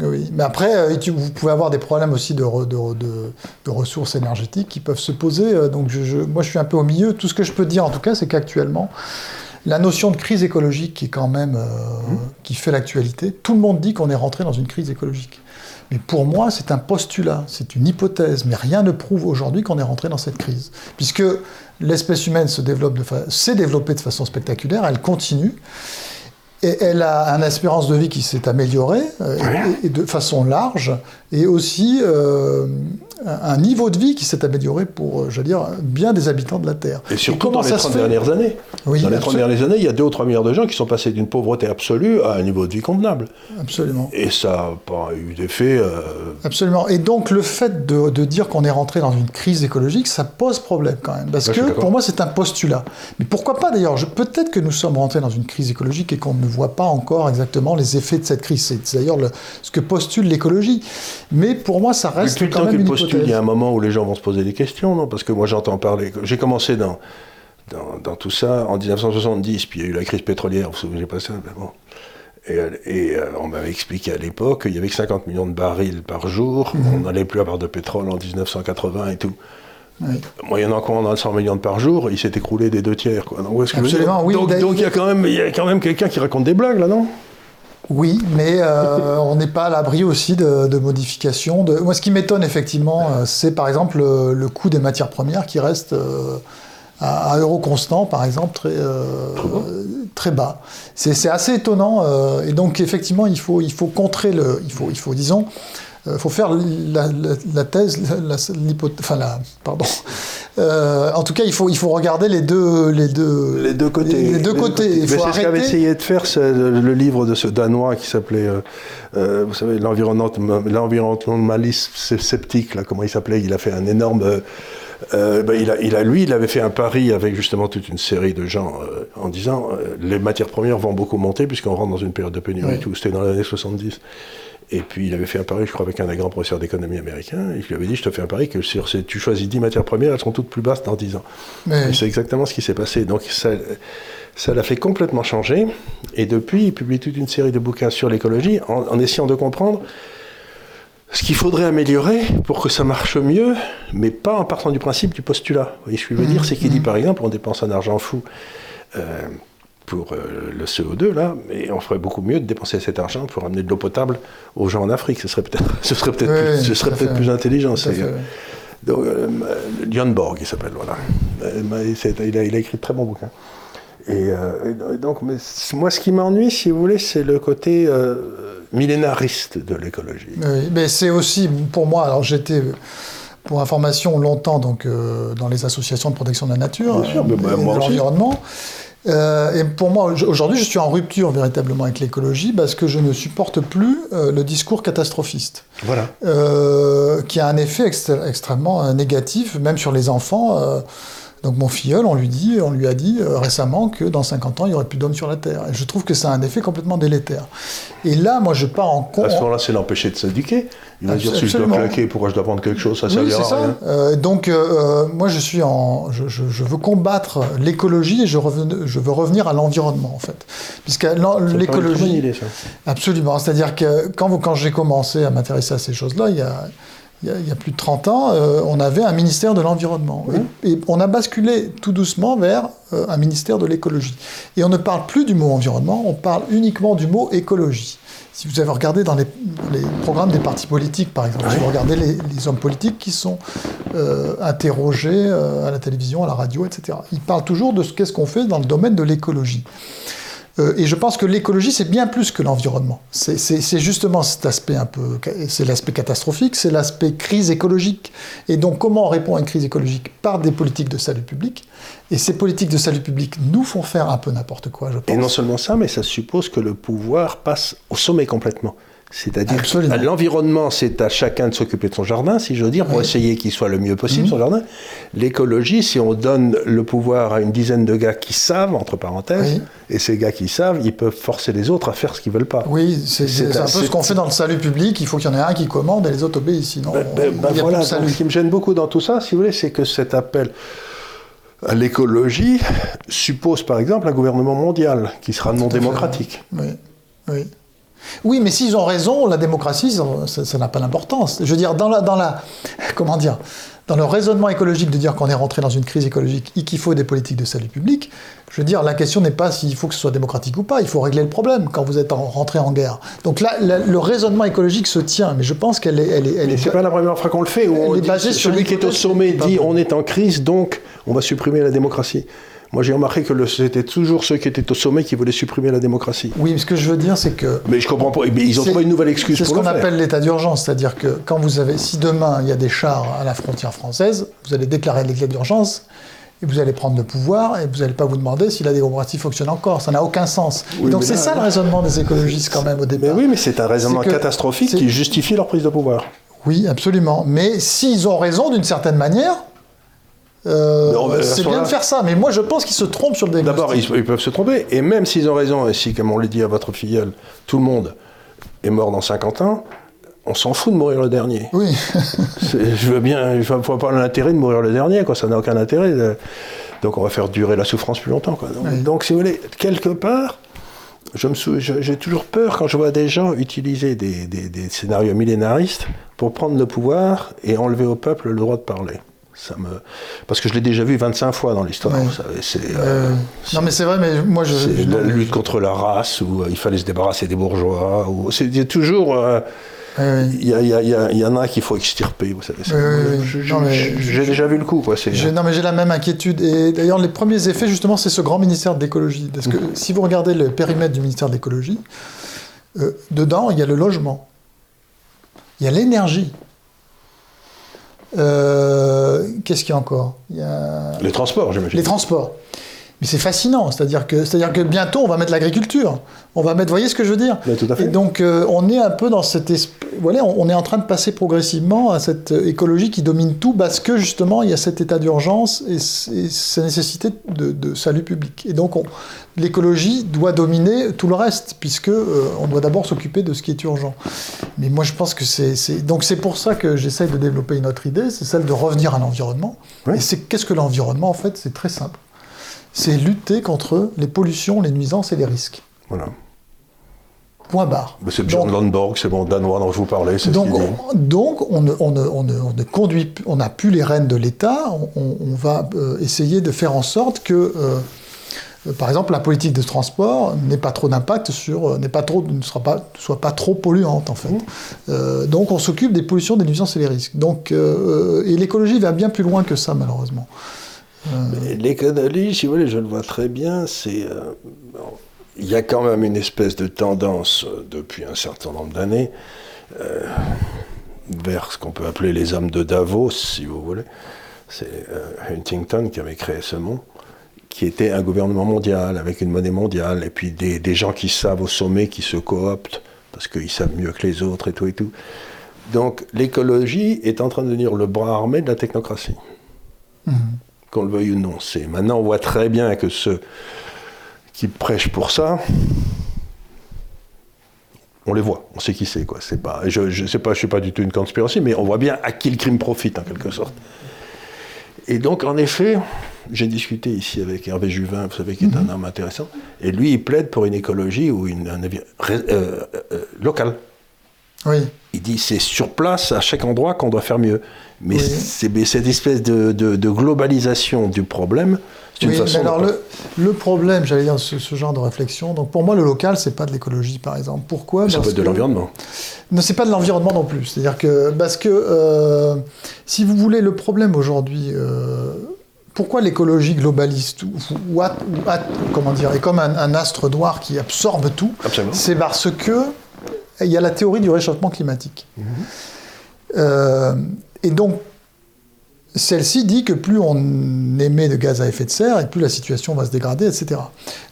oui, oui. Mais après, euh, vous pouvez avoir des problèmes aussi de, re- de, re- de- de ressources énergétiques qui peuvent se poser. euh, Donc, je, je- moi, je suis un peu au milieu. Tout ce que je peux dire, en tout cas, c'est qu'actuellement, la notion de crise écologique qui est quand même euh, qui fait l'actualité, tout le monde dit qu'on est rentré dans une crise écologique. Mais pour moi, c'est un postulat, c'est une hypothèse, mais rien ne prouve aujourd'hui qu'on est rentré dans cette crise. Puisque l'espèce humaine se développe de fa- s'est développée de façon spectaculaire, elle continue, et elle a une espérance de vie qui s'est améliorée euh, et, et de façon large, et aussi euh, un niveau de vie qui s'est amélioré pour, je veux dire, bien des habitants de la Terre. Et surtout comment dans les ça se 30 fait dernières années. Oui, dans les 30 absolu- dernières années, il y a 2 ou 3 milliards de gens qui sont passés d'une pauvreté absolue à un niveau de vie convenable. absolument. Et ça n'a pas eu d'effet. euh, Absolument. Et donc le fait de, de dire qu'on est rentré dans une crise écologique, ça pose problème quand même. Parce que pour moi, c'est un postulat. Mais pourquoi pas d'ailleurs? Peut-être que nous sommes rentrés dans une crise écologique et qu'on ne voit pas encore exactement les effets de cette crise. C'est d'ailleurs le- ce que postule l'écologie. Mais pour moi, ça reste quand même une il y a un moment où les gens vont se poser des questions, non? Parce que moi, j'entends parler. J'ai commencé dans, dans, dans tout ça en 1970, puis il y a eu la crise pétrolière, vous vous souvenez pas ça bon. Et, euh, et, euh, on m'avait expliqué à l'époque qu'il y avait que 50 millions de barils par jour, Mhm. on n'allait plus avoir de pétrole en 1980 et tout. Oui. Moyennant quoi, on a 100 millions de par jour, il s'est écroulé des deux tiers. Quoi. Donc, où est-ce que je veux dire? Absolument, oui, Donc, d'ailleurs- donc il y a quand même, il y a quand même quelqu'un qui raconte des blagues là, non? Oui, mais euh, on n'est pas à l'abri aussi de, modifications. Moi, ce qui m'étonne effectivement, euh, c'est par exemple le, coût des matières premières qui reste euh, à, à euro constant, par exemple, très, très bas. C'est assez étonnant. et donc, effectivement, il faut, il faut contrer le. Il faut, il faut disons. Il faut faire la, la- la thèse, la, enfin la, pardon. Euh, en tout cas, il faut, il faut regarder les deux, les deux, Les deux côtés. Les, les deux côtés. Il Mais faut c'est ce qu'avait arrêter. essayé de faire c'est le, le livre de ce Danois qui s'appelait, euh, euh, vous savez, l'environnement- l'environnementaliste sceptique, là, comment il s'appelait? Il a fait un énorme... euh, euh, ben, il, a, il a, lui, il avait fait un pari avec justement toute une série de gens euh, en disant euh, les matières premières vont beaucoup monter puisqu'on rentre dans une période de pénurie Oui. et tout. C'était dans les années 70. Et puis il avait fait un pari, je crois, avec un des grands professeurs d'économie américain. Et je lui avais dit, je te fais un pari que sur ces, tu choisis 10 matières premières, elles seront toutes plus basses dans 10 ans. Mais- Et c'est exactement ce qui s'est passé. Donc ça, ça l'a fait complètement changer. Et depuis, il publie toute une série de bouquins sur l'écologie en, en essayant de comprendre ce qu'il faudrait améliorer pour que ça marche mieux, mais pas en partant du principe du postulat. Vous voyez ce que je veux dire? C'est qu'il dit, par exemple, on dépense un argent fou. euh, pour euh, le CO2, là, mais on ferait beaucoup mieux de dépenser cet argent pour amener de l'eau potable aux gens en Afrique. Ce serait peut-être, ce serait peut-être, Oui, plus, ce serait peut-être plus intelligent. C'est- oui. donc, euh, Jan Borg, il s'appelle, voilà. Euh, c'est- il, a, il a écrit de très bons bouquins. Et, euh, et donc, mais moi, ce qui m'ennuie, si vous voulez, c'est le côté euh, millénariste de l'écologie. Oui, mais c'est aussi pour moi. Alors j'étais pour information longtemps donc euh, dans les associations de protection de la nature Bien sûr, euh, mais bah, et moi de aussi. Euh, et pour moi, au- aujourd'hui, je suis en rupture véritablement avec l'écologie parce que je ne supporte plus euh, le discours catastrophiste, Voilà. euh, qui a un effet extrêmement euh, négatif, même sur les enfants. Donc mon filleul, on lui, dit, on lui a dit euh, récemment que dans 50 ans, il n'y aurait plus d'hommes sur la Terre. Et je trouve que ça a un effet complètement délétère. Et là, moi, je pars en con. À ce moment-là, c'est l'empêcher de s'éduquer. Il va dire si je dois claquer, pourquoi je dois prendre quelque chose, ça Oui, servira à rien. Euh, donc, euh, moi, je suis en, je, je- je veux combattre l'écologie et je, reven- je veux revenir à l'environnement, en fait, puisque l'écologie, absolument. C'est-à-dire que quand, vous- quand j'ai commencé à m'intéresser à ces choses-là, il y a, il y a- il y a plus de 30 ans, euh, on avait un ministère de l'environnement. Et, et on a basculé tout doucement vers euh, un ministère de l'écologie. Et on ne parle plus du mot environnement, on parle uniquement du mot écologie. Si vous avez regardé dans les, les programmes des partis politiques, par exemple, si vous regardez les, les hommes politiques qui sont euh, interrogés à la télévision, à la radio, etc., ils parlent toujours de ce qu'est-ce qu'on fait dans le domaine de l'écologie. Euh, et je pense que l'écologie, c'est bien plus que l'environnement. C'est- justement cet aspect un peu, c'est l'aspect catastrophique, c'est l'aspect crise écologique. Et donc, comment on répond à une crise écologique Par des politiques de salut public? Et ces politiques de salut public nous font faire un peu n'importe quoi, je pense. Et non seulement ça, mais ça suppose que le pouvoir passe au sommet complètement. C'est-à-dire que l'environnement, c'est à chacun de s'occuper de son jardin, si j'ose dire, pour Oui. essayer qu'il soit le mieux possible, Mhm. son jardin. L'écologie, si on donne le pouvoir à une dizaine de gars qui savent, entre parenthèses, Oui. et ces gars qui savent, ils peuvent forcer les autres à faire ce qu'ils veulent pas. Oui, c'est un un- peu ce qu'on fait dans le salut public. Il faut qu'il y en ait un qui commande et les autres obéissent. Sinon, Ben, ben, ben il y a voilà, plus de donc salut. ce qui me gêne beaucoup dans tout ça, si vous voulez, c'est que cet appel à l'écologie suppose par exemple un gouvernement mondial qui sera non fait. démocratique. Oui, oui. Oui, mais s'ils ont raison, la démocratie, ça- n'a pas d'importance. Je veux dire, dans la, dans la, comment dire, dans le raisonnement écologique de dire qu'on est rentré dans une crise écologique et qu'il faut des politiques de salut public, je veux dire, la question n'est pas s'il faut que ce soit démocratique ou pas, il faut régler le problème quand vous êtes en- rentré en guerre. Donc là, la- le raisonnement écologique se tient, mais je pense qu'elle est, elle est, elle est- c'est pas la première fois qu'on le fait, où on dit, celui qui est au sommet dit on est en crise, donc on va supprimer la démocratie. Moi j'ai remarqué que c'était toujours ceux qui étaient au sommet qui voulaient supprimer la démocratie. Oui, mais ce que je veux dire, c'est que Mais je comprends pas, mais ils ont C'est- trouvé une nouvelle excuse C'est ce pour qu'on appelle l'état d'urgence, c'est-à-dire que quand vous avez, si demain il y a des chars à la frontière française, vous allez déclarer l'état d'urgence et vous allez prendre le pouvoir et vous n'allez pas vous demander si la démocratie fonctionne encore. Ça n'a aucun sens. Oui, donc mais c'est ça le raisonnement des écologistes quand même au Mais départ. oui, mais c'est un raisonnement catastrophique qui justifie leur prise de pouvoir. Oui, absolument. Mais s'ils ont raison d'une certaine manière, euh, c'est bien de faire ça. Mais moi je pense qu'ils se trompent sur le diagnostic. D'abord, ils, ils peuvent se tromper, et même s'ils ont raison, et si, comme on l'a dit à votre filleule, tout le monde est mort dans 50 ans, on s'en fout de mourir le dernier. Oui, Je veux bien, il ne faut pas l'intérêt de mourir le dernier, quoi. ça n'a aucun intérêt. de- Donc on va faire durer la souffrance plus longtemps. Quoi. Donc, Oui. donc, si vous voulez, quelque part, je me sou- je- j'ai toujours peur quand je vois des gens utiliser des, des- des scénarios millénaristes pour prendre le pouvoir et enlever au peuple le droit de parler. Ça me... Parce que je l'ai déjà vu 25 fois dans l'histoire. Euh, Euh, non mais c'est vrai, mais moi je. c'est la lutte contre la race, où euh, il fallait se débarrasser des bourgeois. Ou... C'est il y a toujours... euh, il y, a- il y a- il en a qu'il faut extirper, vous savez. Oui, J'ai déjà vu le coup, quoi. non, mais j'ai la même inquiétude. Et d'ailleurs, les premiers effets, justement, c'est ce grand ministère de l'écologie. Parce que si vous regardez le périmètre du ministère de l'écologie, euh, dedans, il y a le logement, il y a l'énergie. Euh, Qu'est-ce qu'il y a encore? Il y a Les transports, j'imagine. les transports. Mais c'est fascinant, c'est-à-dire que, c'est-à-dire que bientôt on va mettre l'agriculture. On va mettre, vous voyez ce que je veux dire Mais tout à fait. Et donc euh, on est un peu dans cet esprit, voilà, on on est en train de passer progressivement à cette euh, écologie qui domine tout parce que justement il y a cet état d'urgence et, sa nécessité de, de salut public. Et donc on- l'écologie doit dominer tout le reste puisque euh, on doit d'abord s'occuper de ce qui est urgent. Mais moi je pense que c'est, c'est- donc c'est pour ça que j'essaye de développer une autre idée, c'est celle de revenir à l'environnement. Oui. Et c'est qu'est-ce que l'environnement en fait? C'est très simple. C'est lutter contre les pollutions, les nuisances et les risques. Voilà. Point barre. C'est Björn Lundborg, c'est mon danois dont je vous parlais, c'est ce donc, donc on, ne, on ne- on ne- on ne conduit, on n'a plus les rênes de l'État. On, va euh, essayer de faire en sorte que, euh, par exemple, la politique de transport n'ait pas trop d'impact sur, euh, n'est pas trop, ne sera pas, soit pas trop polluante en fait. Mmh. Euh, donc on s'occupe des pollutions, des nuisances et des risques. Donc et l'écologie va bien plus loin que ça malheureusement. L'économie, si vous voulez, je le vois très bien, c'est. euh, il y a quand même une espèce de tendance euh, depuis un certain nombre d'années vers ce qu'on peut appeler les hommes de Davos, si vous voulez. C'est Huntington qui avait créé ce mot, qui était un gouvernement mondial avec une monnaie mondiale, et puis des, gens qui savent au sommet, qui se cooptent parce qu'ils savent mieux que les autres et tout et tout. Donc l'écologie est en train de devenir le bras armé de la technocratie qu'on le veuille ou non. C'est maintenant on voit très bien que ceux qui prêchent pour ça, on les voit, on sait qui c'est quoi. C'est pas, je, je sais pas, je suis pas du tout une conspiration, mais on voit bien à qui le crime profite en quelque sorte. Et donc en effet, j'ai discuté ici avec Hervé Juvin, vous savez, qui est un homme intéressant, et lui il plaide pour une écologie ou une un ré- euh, euh, locale. Oui. Il dit c'est sur place, à chaque endroit, qu'on doit faire mieux. Mais Oui. c'est cette espèce de, de- de globalisation du problème, c'est une Oui, façon. mais de alors le, le problème, j'allais dire, ce, ce genre de réflexion, donc pour moi le local, c'est pas de l'écologie par exemple. Pourquoi? Ça Parce peut être de l'environnement. Non, c'est pas de l'environnement non plus. C'est-à-dire que, parce que, euh, si vous voulez, le problème aujourd'hui, euh, pourquoi l'écologie globaliste ou, ou ou a- comment dire, est comme un, un astre noir qui absorbe tout? Absolument. C'est parce que il y a la théorie du réchauffement climatique. Mhm. Euh, et donc, celle-ci dit que plus on émet de gaz à effet de serre et plus la situation va se dégrader, etc.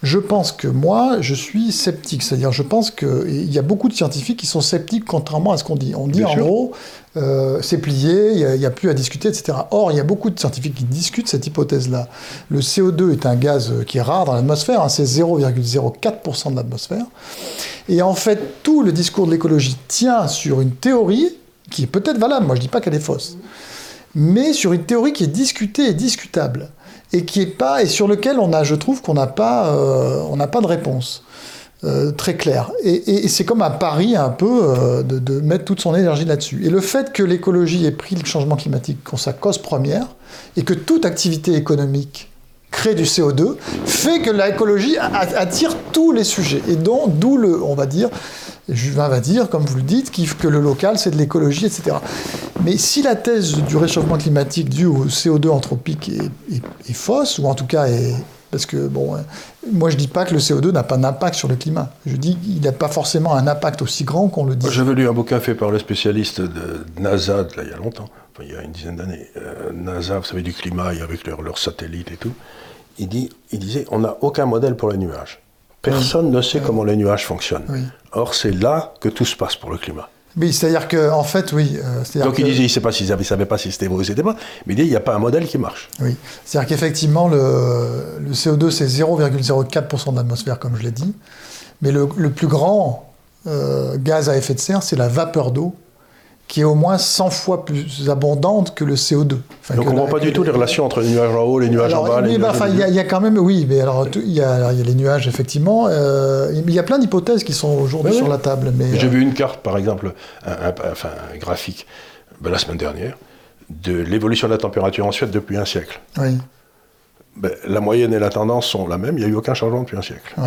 Je pense que moi, je suis sceptique. C'est-à-dire, je pense qu'il y a beaucoup de scientifiques qui sont sceptiques contrairement à ce qu'on dit. On dit Bien en sûr. gros, euh, c'est plié, il n'y a, plus à discuter, etc. Or, il y a beaucoup de scientifiques qui discutent cette hypothèse-là. Le CO2 est un gaz euh, qui est rare dans l'atmosphère, hein, c'est 0,04% de l'atmosphère. Et en fait, tout le discours de l'écologie tient sur une théorie qui est peut-être valable, moi je ne dis pas qu'elle est fausse, mais sur une théorie qui est discutée et discutable, et qui est pas, et sur lequel on a, je trouve qu'on n'a pas, euh, n'a pas de réponse. Euh, très claire. Et, c'est comme un pari un peu euh, de, mettre toute son énergie là-dessus. Et le fait que l'écologie ait pris le changement climatique comme sa cause première, et que toute activité économique crée du CO2, fait que l'écologie attire tous les sujets. Et donc, d'où le, on va dire, Juvin va dire, comme vous le dites, que le local, c'est de l'écologie, etc. Mais si la thèse du réchauffement climatique dû au CO2 anthropique est- est fausse, ou en tout cas est... Parce que, bon, euh, moi je dis pas que le CO2 n'a pas d'impact sur le climat. Je dis qu'il n'a pas forcément un impact aussi grand qu'on le dit. J'avais lu un bouquin fait par le spécialiste de NASA, là, il y a longtemps, enfin, il y a une dizaine d'années. Euh, NASA, vous savez, du climat, et avec leurs satellites et tout. Il, dit, il disait on n'a aucun modèle pour les nuages. Personne ne sait comment les nuages fonctionnent. Oui. Or, c'est là que tout se passe pour le climat. Oui, c'est-à-dire que, en fait, oui. euh, Donc, il que- disait il ne pas s'ils ne savaient pas si c'était vrai ou c'était pas, mais il dit il n'y a pas un modèle qui marche. Oui, c'est-à-dire qu'effectivement, le, le CO2, c'est 0,04% de l'atmosphère, comme je l'ai dit. Mais le, le plus grand euh, gaz à effet de serre, c'est la vapeur d'eau, qui est au moins 100 fois plus abondante que le CO2. Enfin, Donc, on ne comprend pas du tout les relations entre les nuages en haut, les nuages Alors, en bas, les bah, au il y, a- y quand même, oui, mais alors, il y a, y les nuages, effectivement. euh, mais il y a plein d'hypothèses qui sont aujourd'hui Oui, sur oui. la table. Mais, J'ai euh, vu une carte, par exemple, un, un- enfin, un graphique, ben, la semaine dernière, de l'évolution de la température en Suède depuis un siècle. oui. Ben, la moyenne et la tendance sont la même, il n'y a eu aucun changement depuis un siècle. Ouais.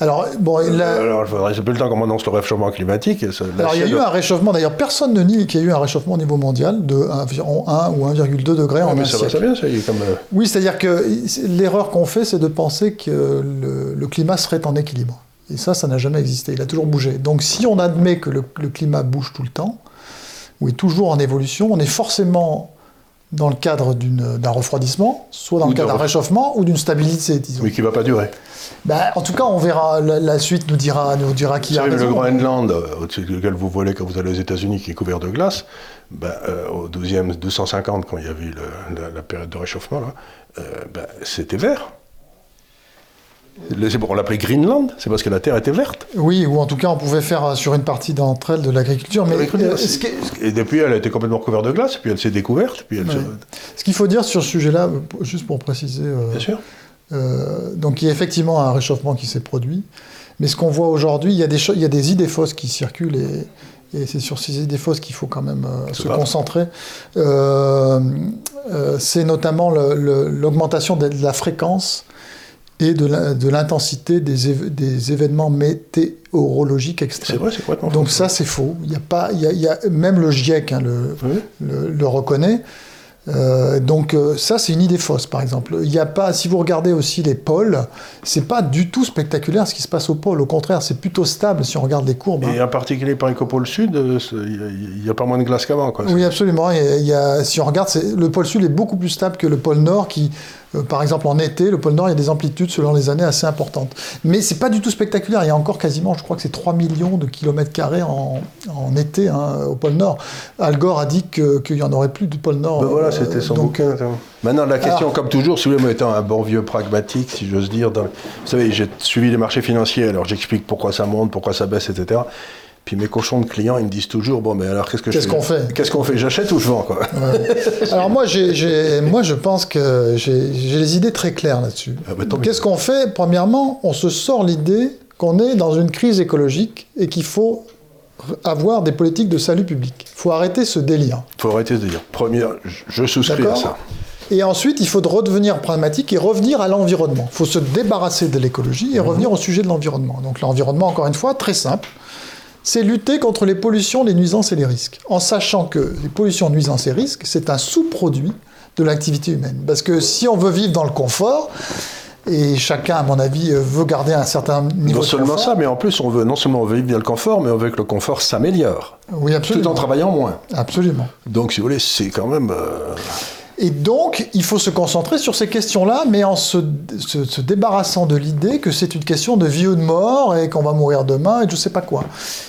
Alors, bon, la- Alors, il faudrait, c'est plus le temps qu'on annonce le réchauffement climatique. et ça- la alors, il y a eu un réchauffement, d'ailleurs, personne ne nie qu'il y a eu un réchauffement au niveau mondial de environ 1 ou 1,2 degrés Ah, en mais un ça va, ça bien, ça y est, comme. euh, Oui, c'est-à-dire que l'erreur qu'on fait, c'est de penser que le, le climat serait en équilibre. Et ça, ça n'a jamais existé. Il a toujours bougé. Donc, si on admet que le, le climat bouge tout le temps, ou est toujours en évolution, on est forcément dans le cadre d'un refroidissement, soit dans Ou le cadre d'un réchauffement ou d'une stabilité, disons. mais qui ne va pas durer. Ben, en tout cas, on verra. La, la suite nous dira, nous dira qui Vous a savez, le raison. Groenland, euh, au-dessus duquel vous volez quand vous allez aux États-Unis, qui est couvert de glace, ben, euh, au 12e, 250, quand il y avait eu le- la, la période de réchauffement, euh, ben, c'était vert. On l'appelait Greenland, c'est parce que la terre était verte. Oui, ou en tout cas, on pouvait faire euh, sur une partie d'entre elles de l'agriculture. Mais euh, Et depuis, elle a été complètement couverte de glace, puis elle s'est découverte, puis elle se-. Ce qu'il faut dire sur ce sujet-là, juste pour préciser, euh, Bien sûr. euh, donc il y a effectivement un réchauffement qui s'est produit, mais ce qu'on voit aujourd'hui, il y, a des cho- il y a des idées fausses qui circulent et, et c'est sur ces idées fausses qu'il faut quand même euh, Se concentrer. C'est notamment l'augmentation de la fréquence et de l'intensité des, événements météorologiques C'est extrêmes. vrai, c'est complètement Donc faux. ça, c'est faux. Il y a pas, il y a, il y a- même le GIEC hein, le, Oui. le, le reconnaît. Euh, donc euh, ça, c'est une idée fausse, par exemple. Il y a pas, si vous regardez aussi les pôles, c'est pas du tout spectaculaire ce qui se passe au pôle. Au contraire, c'est plutôt stable si on regarde les courbes. hein. Et en particulier par au pôle sud, euh, c'est- il n'y a, pas moins de glace qu'avant. Oui, absolument. Il y a- il y a- si on regarde, c'est- le pôle sud est beaucoup plus stable que le pôle nord, qui, par exemple, en été, le pôle nord, il y a des amplitudes selon les années assez importantes. Mais c'est pas du tout spectaculaire. Il y a encore quasiment, je crois que c'est 3 millions de kilomètres carrés en, en été hein, au pôle nord. Al Gore a dit qu'il y en aurait plus du pôle nord. Ben voilà, Euh, c'était son donc, bouquin. Maintenant, la question, alors- comme toujours, si vous voulez, étant un bon vieux pragmatique, si j'ose dire, dans- vous savez, j'ai suivi les marchés financiers, alors j'explique pourquoi ça monte, pourquoi ça baisse, etc. Puis mes cochons de clients, ils me disent toujours, bon, mais alors qu'est-ce que je Qu'est-ce qu'on fait Qu'est-ce qu'on fait J'achète ou je vends, quoi Alors moi, moi, je pense que j'ai les idées très claires là-dessus. Ah bah. Qu'est-ce qu'on fait Premièrement, on se sort l'idée qu'on est dans une crise écologique et qu'il faut avoir des politiques de salut public. Il faut arrêter ce délire. Il faut arrêter de dire. Première, je- souscris à ça. Et ensuite, il faut de redevenir pragmatique et revenir à l'environnement. Il faut se débarrasser de l'écologie Mhm. et revenir au sujet de l'environnement. Donc l'environnement, encore une fois, très simple. C'est lutter contre les pollutions, les nuisances et les risques. En sachant que les pollutions, nuisances et risques, c'est un sous-produit de l'activité humaine. Parce que si on veut vivre dans le confort, et chacun, à mon avis, veut garder un certain niveau Non de seulement confort. ça, mais en plus, on veut, non seulement on veut vivre dans le confort, mais on veut que le confort s'améliore, Oui, tout absolument. en travaillant moins. Absolument. Donc, si vous voulez, c'est quand même... euh, Et donc, il faut se concentrer sur ces questions-là, mais en se, se- se débarrassant de l'idée que c'est une question de vie ou de mort et qu'on va mourir demain et je sais pas quoi.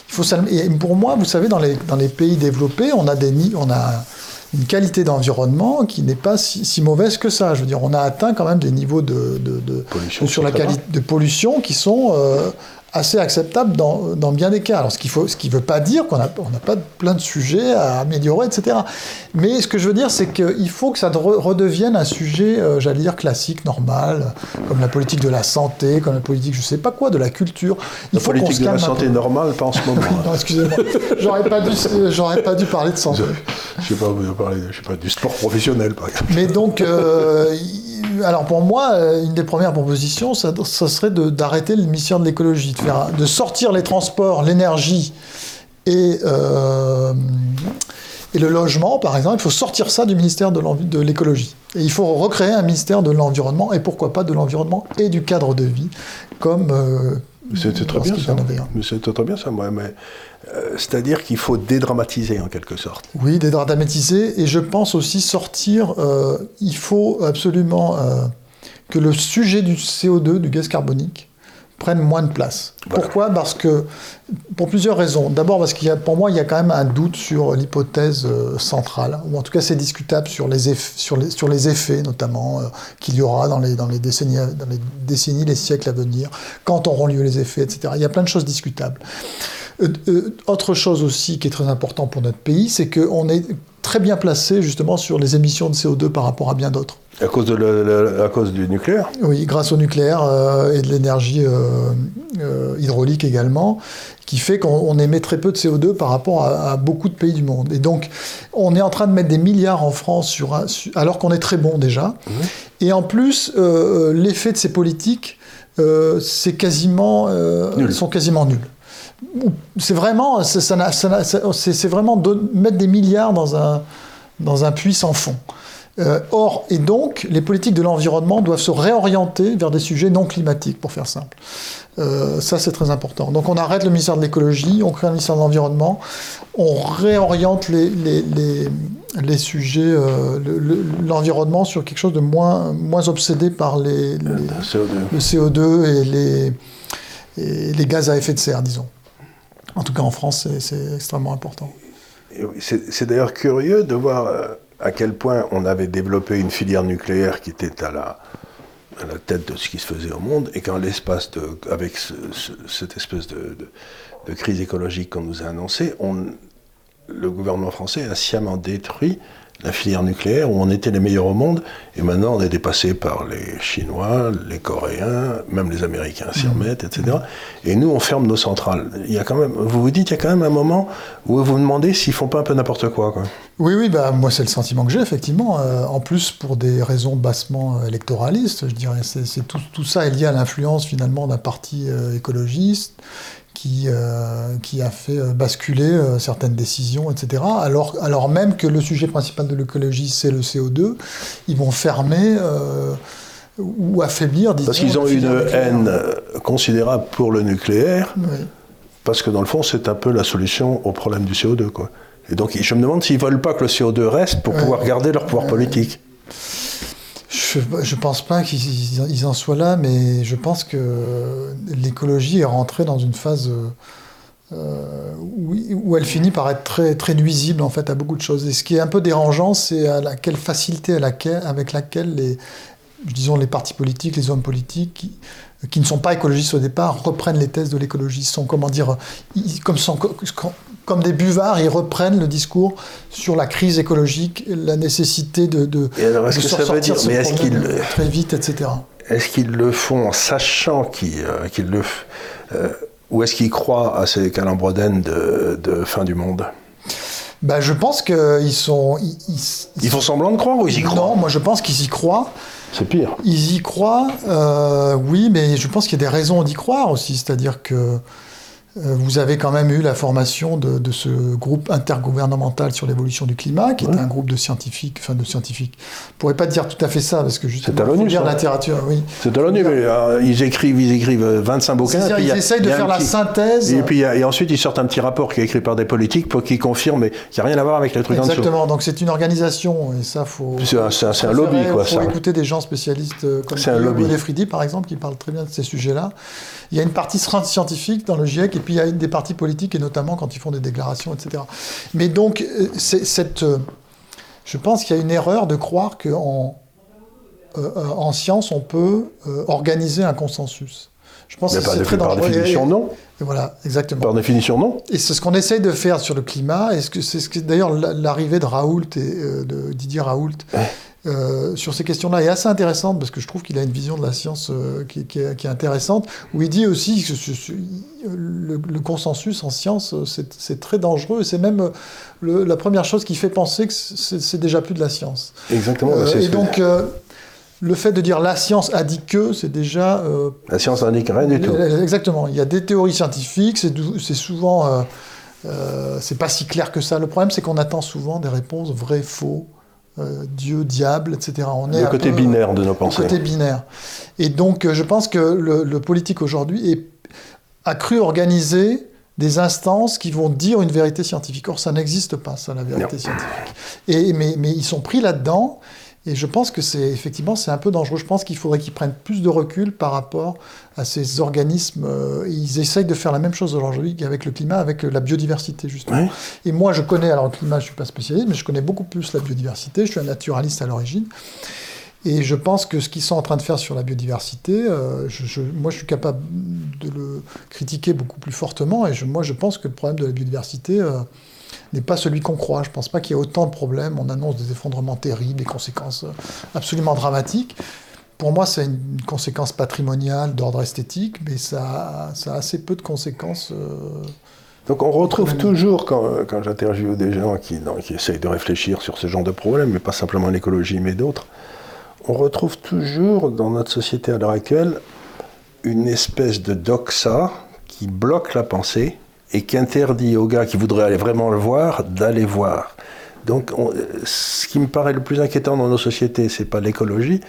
Il faut et pour moi, vous savez, dans les, dans les pays développés, on a, des, on a une qualité d'environnement qui n'est pas si, si mauvaise que ça. Je veux dire, on a atteint quand même des niveaux de, de- de- Pollution, sur la qualité de pollution qui sont euh, assez acceptables dans, dans bien des cas. Alors, ce qui faut, ce qui veut pas dire qu'on n'a on pas plein de sujets à améliorer, etc. Mais ce que je veux dire, c'est qu'il faut que ça re- redevienne un sujet, euh, j'allais dire, classique, normal, comme la politique de la santé, comme la politique, je sais pas quoi, de la culture. Il La faut politique de la santé normale, pas en ce moment. Non, excusez-moi, j'aurais pas dû, j'aurais pas dû parler de santé. Je sais pas, vous parler, je sais pas, du sport professionnel, par exemple. Mais donc, euh, alors pour moi, euh, une des premières propositions, ça, serait d'arrêter le ministère de l'écologie, de, sortir les transports, l'énergie et, euh, et le logement, par exemple. Il faut sortir ça du ministère de l'écologie. Et il faut recréer un ministère de l'environnement, et pourquoi pas de l'environnement et du cadre de vie, comme... euh, C'était très bien ça. Mais C'était très bien ça, moi. Mais euh, c'est-à-dire qu'il faut dédramatiser en quelque sorte. Oui, dédramatiser. Et je pense aussi sortir. euh, il faut absolument euh, que le sujet du CO2, du gaz carbonique, prenne moins de place. Voilà. Pourquoi? Parce que, pour plusieurs raisons. D'abord, parce qu'il y a, pour moi, il y a quand même un doute sur l'hypothèse euh, centrale, ou en tout cas, c'est discutable sur les, eff- sur les, sur les effets, notamment, euh, qu'il y aura dans les, dans, les décennies, dans les décennies, les siècles à venir, quand auront lieu les effets, etc. Il y a plein de choses discutables. Euh, euh, autre chose aussi qui est très important pour notre pays, c'est qu'on est très bien placé justement sur les émissions de CO2 par rapport à bien d'autres. À cause, de le- le- à cause du nucléaire? Oui, grâce au nucléaire euh, et de l'énergie euh, euh, hydraulique également, qui fait qu'on on émet très peu de CO2 par rapport à, à beaucoup de pays du monde. Et donc, on est en train de mettre des milliards en France sur un- sur- alors qu'on est très bon déjà. Et en plus, l'effet de ces politiques, c'est quasiment, sont quasiment nuls. C'est vraiment, c'est ça- c'est- vraiment don- mettre des milliards dans un, dans un puits sans fond. Euh, or, et donc, les politiques de l'environnement doivent se réorienter vers des sujets non climatiques, pour faire simple. Euh, ça, c'est très important. Donc, on arrête le ministère de l'écologie, on crée un ministère de l'environnement, on réoriente les, les, les, les sujets, euh, le- le- l'environnement sur quelque chose de moins, moins obsédé par les, les- le CO2. le CO2 et les, et les gaz à effet de serre, disons. En tout cas, en France, c'est- extrêmement important. C'est d'ailleurs curieux de voir euh, à quel point on avait développé une filière nucléaire qui était à la, tête de ce qui se faisait au monde, et qu'en l'espace de, avec ce- ce- cette espèce de, crise écologique qu'on nous a annoncée, on, le gouvernement français a sciemment détruit la filière nucléaire où on était les meilleurs au monde, et maintenant on est dépassé par les Chinois, les Coréens, même les Américains s'y remettent, etc. Et nous, on ferme nos centrales. Il y a quand même, vous vous dites, il y a quand même un moment où vous vous demandez s'ils font pas un peu n'importe quoi, quoi. Oui, oui, bah, moi c'est le sentiment que j'ai, effectivement. Euh, en plus, pour des raisons bassement euh, électoralistes, je dirais. C'est, c'est tout, tout ça est lié à l'influence finalement d'un parti euh, écologiste qui, euh, qui a fait euh, basculer euh, certaines décisions, etc. Alors, alors même que le sujet principal de l'écologie, c'est le CO2, ils vont fermer euh, ou affaiblir, disons, Parce qu'ils ont une nucléaire. haine considérable pour le nucléaire, Oui. parce que dans le fond, c'est un peu la solution au problème du CO2, quoi. Et donc, je me demande s'ils veulent pas que le CO2 reste pour pouvoir garder leur pouvoir politique. Je ne pense pas qu'ils ils en soient là, mais je pense que l'écologie est rentrée dans une phase euh, où, où elle finit par être très, très nuisible en fait à beaucoup de choses. Et ce qui est un peu dérangeant, c'est à laquelle facilité à laquelle, avec laquelle les, disons, les partis politiques, les hommes politiques, qui, ne sont pas écologistes au départ, reprennent les thèses de l'écologie. Ils sont, comment dire, ils- comme, sont, comme, des buvards, ils reprennent le discours sur la crise écologique, la nécessité de, de, Et alors, de veut dire, de ce mais est-ce qu'ils très vite, etc. est-ce qu'ils le font en sachant qu'ils euh, le, euh, ou est-ce qu'ils croient à ces calembrodènes de, de fin du monde? Bah, je pense qu'ils sont. Ils, ils- Ils font semblant de croire ou ils y croient? Non, moi je pense qu'ils y croient. C'est pire. Ils y croient, euh, oui, mais je pense qu'il y a des raisons d'y croire aussi. C'est-à-dire que vous avez quand même eu la formation de, de ce groupe intergouvernemental sur l'évolution du climat, qui est un groupe de scientifiques, enfin de scientifiques. Je pourrais pas dire tout à fait ça, parce que justement, C'est à l'ONU, la littérature, oui. C'est à l'ONU, mais euh, ils écrivent, ils écrivent euh, 25 bouquins. C'est-à-dire, puis il y ils a- essayent de faire la synthèse. Et puis et ensuite ils sortent un petit rapport qui est écrit par des politiques pour qu'ils confirment, mais qui n'a rien à voir avec les trucs en dessous. Exactement, donc c'est une organisation, et ça, faut. C'est un, c'est un- c'est un faut lobby, quoi, faut ça. écouter des gens spécialistes euh, comme C'est un lobby. Fridi, par exemple, qui parle très bien de ces sujets-là. Il y a une partie scientifique dans le GIEC, et puis il y a des parties politiques, et notamment quand ils font des déclarations, etc. Mais donc, euh, cette. euh, Je pense qu'il y a une erreur de croire qu'en euh, en science, on peut euh, organiser un consensus. Je pense Mais que par, c'est très par dangereux. définition, Et- non. et voilà, exactement. Par définition, non. Et c'est ce qu'on essaye de faire sur le climat. Et c'est ce que d'ailleurs la- l'arrivée de Raoult et euh, de Didier Raoult euh, sur ces questions-là est assez intéressante parce que je trouve qu'il a une vision de la science euh, qui, qui est, qui est intéressante. Où il dit aussi que ce- ce- le, le consensus en science euh, c'est très dangereux. et C'est même le- la première chose qui fait penser que c'est déjà plus de la science. Exactement. Euh, bah, et donc le fait de dire la science a dit que, c'est déjà euh, la science n'indique rien du tout. Exactement. Il y a des théories scientifiques, c'est souvent. euh, euh, c'est pas si clair que ça. Le problème, c'est qu'on attend souvent des réponses vrai, faux, euh, Dieu, diable, etc. On Le côté peu- binaire de nos Le pensées. côté binaire. Et donc, euh, je pense que le, le politique aujourd'hui a cru organiser des instances qui vont dire une vérité scientifique. Or, ça n'existe pas, ça, la vérité Non. scientifique. Et, mais, mais ils sont pris là-dedans. Et je pense que c'est effectivement c'est un peu dangereux. Je pense qu'il faudrait qu'ils prennent plus de recul par rapport à ces organismes. euh, ils essayent de faire la même chose aujourd'hui qu'avec le climat, avec euh, la biodiversité justement. Ouais. Et moi, je connais, alors le climat, je suis pas spécialiste, mais je connais beaucoup plus la biodiversité. Je suis un naturaliste à l'origine. Et je pense que ce qu'ils sont en train de faire sur la biodiversité, euh, je- je- moi je suis capable de le critiquer beaucoup plus fortement. Et je- moi je pense que le problème de la biodiversité euh, n'est pas celui qu'on croit. Je ne pense pas qu'il y ait autant de problèmes. On annonce des effondrements terribles, des conséquences euh, absolument dramatiques. Pour moi, c'est une conséquence patrimoniale d'ordre esthétique, mais ça, a- ça a assez peu de conséquences. euh, Donc on retrouve toujours, quand, quand j'interviewe des gens qui, non, qui essayent de réfléchir sur ce genre de problème, mais pas simplement l'écologie, mais d'autres, on retrouve toujours dans notre société à l'heure actuelle une espèce de doxa qui bloque la pensée et qui interdit aux gars qui voudraient aller vraiment le voir d'aller voir. Donc on- ce qui me paraît le plus inquiétant dans nos sociétés, c'est pas l'écologie,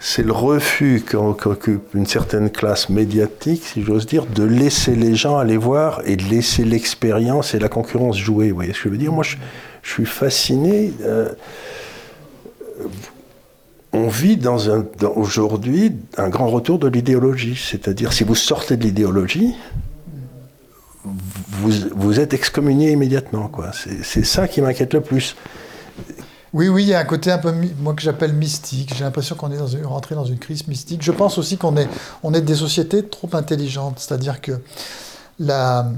c'est le refus qu'occupe une certaine classe médiatique, si j'ose dire, de laisser les gens aller voir et de laisser l'expérience et la concurrence jouer. Vous voyez ce que je veux dire? Moi, je, suis fasciné. euh, on vit aujourd'hui un grand retour de l'idéologie. C'est-à-dire, si vous sortez de l'idéologie, vous, vous êtes excommunié immédiatement. quoi. C'est ça qui m'inquiète le plus. Oui, oui, il y a un côté un peu, moi que j'appelle mystique. J'ai l'impression qu'on est dans une, rentré dans une crise mystique. Je pense aussi qu'on est, on est des sociétés trop intelligentes. C'est-à-dire que la,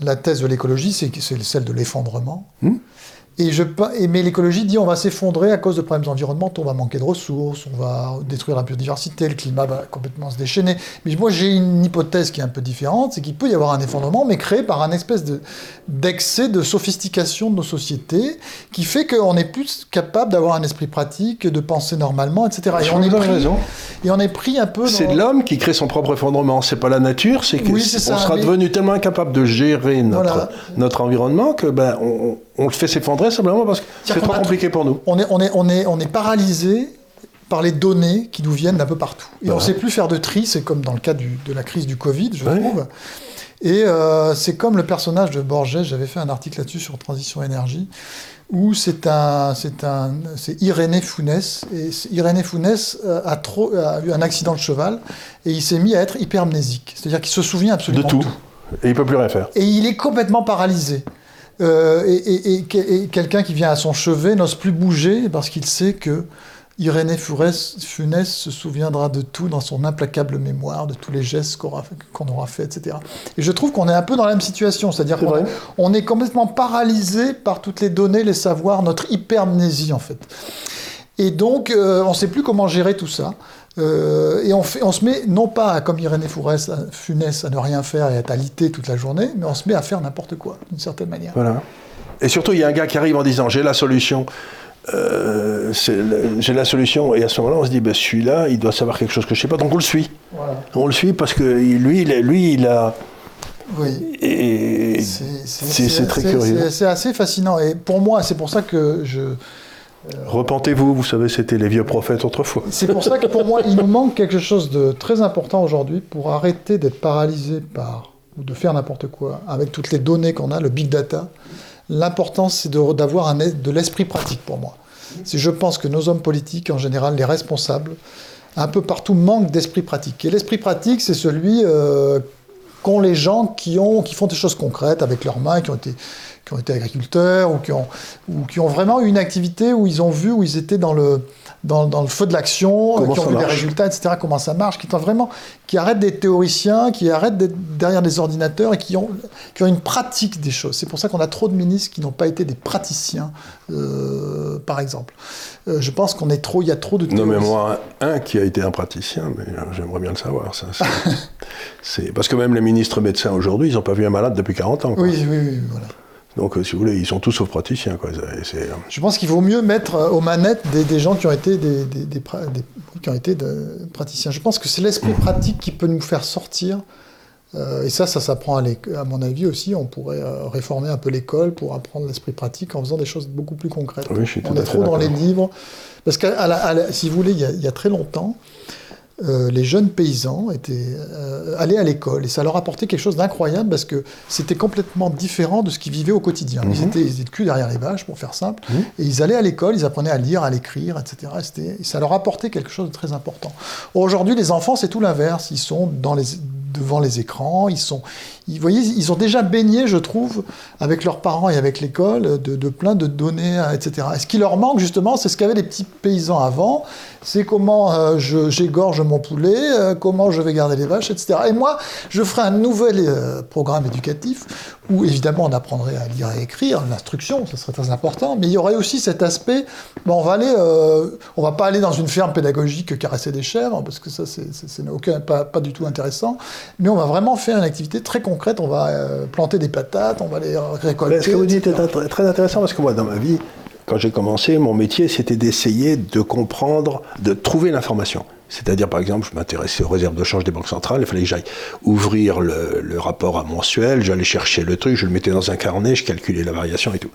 la thèse de l'écologie, c'est celle de l'effondrement. Hmm. Et je, mais l'écologie dit on va s'effondrer à cause de problèmes environnementaux, on va manquer de ressources, on va détruire la biodiversité, le climat va complètement se déchaîner. Mais moi j'ai une hypothèse qui est un peu différente, c'est qu'il peut y avoir un effondrement, mais créé par un espèce de- d'excès de sophistication de nos sociétés, qui fait qu'on est plus capable d'avoir un esprit pratique, de penser normalement, etc. Et on, est pris, raison. et on est pris un peu C'est l'homme qui crée son propre effondrement, c'est pas la nature, c'est que Oui, sera mais- devenu tellement incapable de gérer notre, Voilà. notre environnement que ben on, on le fait s'effondrer simplement parce que c'est trop compliqué pour nous. on est, on est, on est, on est paralysé par les données qui nous viennent d'un peu partout. Et on ne sait plus faire de tri, c'est comme dans le cas du- de la crise du Covid, je Ouais. trouve. Et euh, c'est comme le personnage de Borges, j'avais fait un article là-dessus sur Transition Énergie, où c'est un, c'est un, c'est Irénée Founès. Et Irénée Founès euh, a, trop, a eu un accident de cheval et il s'est mis à être hypermnésique. C'est-à-dire qu'il se souvient De absolument tout. Et il peut plus rien faire. et il est complètement paralysé. Euh, et et- et que- et quelqu'un qui vient à son chevet n'ose plus bouger parce qu'il sait que Irénée Funès, se souviendra de tout dans son implacable mémoire, de tous les gestes qu'on aura, qu'on aura fait, etc. Et je trouve qu'on est un peu dans la même situation, c'est-à-dire C'est qu'on on est complètement paralysé par toutes les données, les savoirs, notre hypermnésie en fait. Et donc, euh, on ne sait plus comment gérer tout ça. Euh, et on, fait, on se met, non pas à, comme Irénée Fourès, à- Funès, à ne rien faire et à alité toute la journée, mais on se met à faire n'importe quoi, d'une certaine manière. Voilà. Et surtout, il y a un gars qui arrive en disant j'ai la solution. Euh, j'ai la solution. Et à ce moment-là, on se dit ben, celui-là, il doit savoir quelque chose que je sais pas, donc on le suit. Voilà. On le suit parce que lui, lui, il a, Oui. C'est très curieux. C'est assez fascinant. Et pour moi, c'est pour ça que je. Repentez-vous, vous savez, c'était les vieux prophètes autrefois. C'est pour ça que pour moi, il nous manque quelque chose de très important aujourd'hui pour arrêter d'être paralysé par ou de faire n'importe quoi avec toutes les données qu'on a, le big data. L'important, c'est d'avoir de l'esprit pratique pour moi. Si je pense que nos hommes politiques, en général, les responsables, un peu partout manquent d'esprit pratique. Et l'esprit pratique, c'est celui euh, qu'ont les gens qui, ont, qui font des choses concrètes avec leurs mains, qui ont été, qui ont été agriculteurs ou qui, ont, ou qui ont vraiment eu une activité où ils ont vu, où ils étaient dans le, dans, dans le feu de l'action, qui ont vu des résultats, etc., comment ça marche, qui, vraiment, qui arrêtent d'être théoriciens, qui arrêtent d'être derrière des ordinateurs et qui ont, qui ont une pratique des choses. C'est pour ça qu'on a trop de ministres qui n'ont pas été des praticiens, euh, par exemple. Euh, je pense qu'on est trop, il y a trop de Non, mais moi, un qui a été un praticien, mais euh, j'aimerais bien le savoir. Ça, c'est, parce que même les ministres médecins aujourd'hui, ils n'ont pas vu un malade depuis 40 ans. Oui, oui, oui, voilà. Donc, euh, si vous voulez, ils sont tous sauf praticiens. Quoi. Euh, Je pense qu'il vaut mieux mettre euh, aux manettes des, gens qui ont été des, qui ont été praticiens. Je pense que c'est l'esprit pratique qui peut nous faire sortir. et ça, ça s'apprend à, à, mon avis aussi. On pourrait réformer un peu l'école pour apprendre l'esprit pratique en faisant des choses beaucoup plus concrètes. Oui, je suis On est trop dans les livres. Parce que, si vous voulez, il y, a, il y a très longtemps, euh, les jeunes paysans étaient euh, allés à l'école et ça leur apportait quelque chose d'incroyable parce que c'était complètement différent de ce qu'ils vivaient au quotidien. Ils, mhm. étaient, ils étaient cul derrière les vaches, pour faire simple, mhm. et ils allaient à l'école, ils apprenaient à lire, à l'écrire, etc. Et ça leur apportait quelque chose de très important. Aujourd'hui, les enfants, c'est tout l'inverse. Ils sont dans les, devant les écrans, ils sont, ils, voyez, ils ont déjà baigné, je trouve, avec leurs parents et avec l'école, de, plein de données, etc. Et ce qui leur manque, justement, c'est ce qu'avaient les petits paysans avant, c'est comment euh, j'égorge mon poulet, euh, comment je vais garder les vaches, etc. Et moi, je ferai un nouvel euh, programme éducatif où, évidemment, on apprendrait à lire et écrire, l'instruction, ce serait très important, mais il y aurait aussi cet aspect, on va aller, on va pas aller dans une ferme pédagogique caresser des chèvres, parce que ça, c'est pas, du tout intéressant, mais on va vraiment faire une activité très concrète, on va planter des patates, on va les récolter. Ce que vous dites est très intéressant, parce que moi, dans ma vie, quand j'ai commencé, mon métier, c'était d'essayer de comprendre, de trouver l'information. C'est-à-dire, par exemple, je m'intéressais aux réserves de change des banques centrales, il fallait que j'aille ouvrir le, rapport à mensuel, j'allais chercher le truc, je le mettais dans un carnet, je calculais la variation et tout.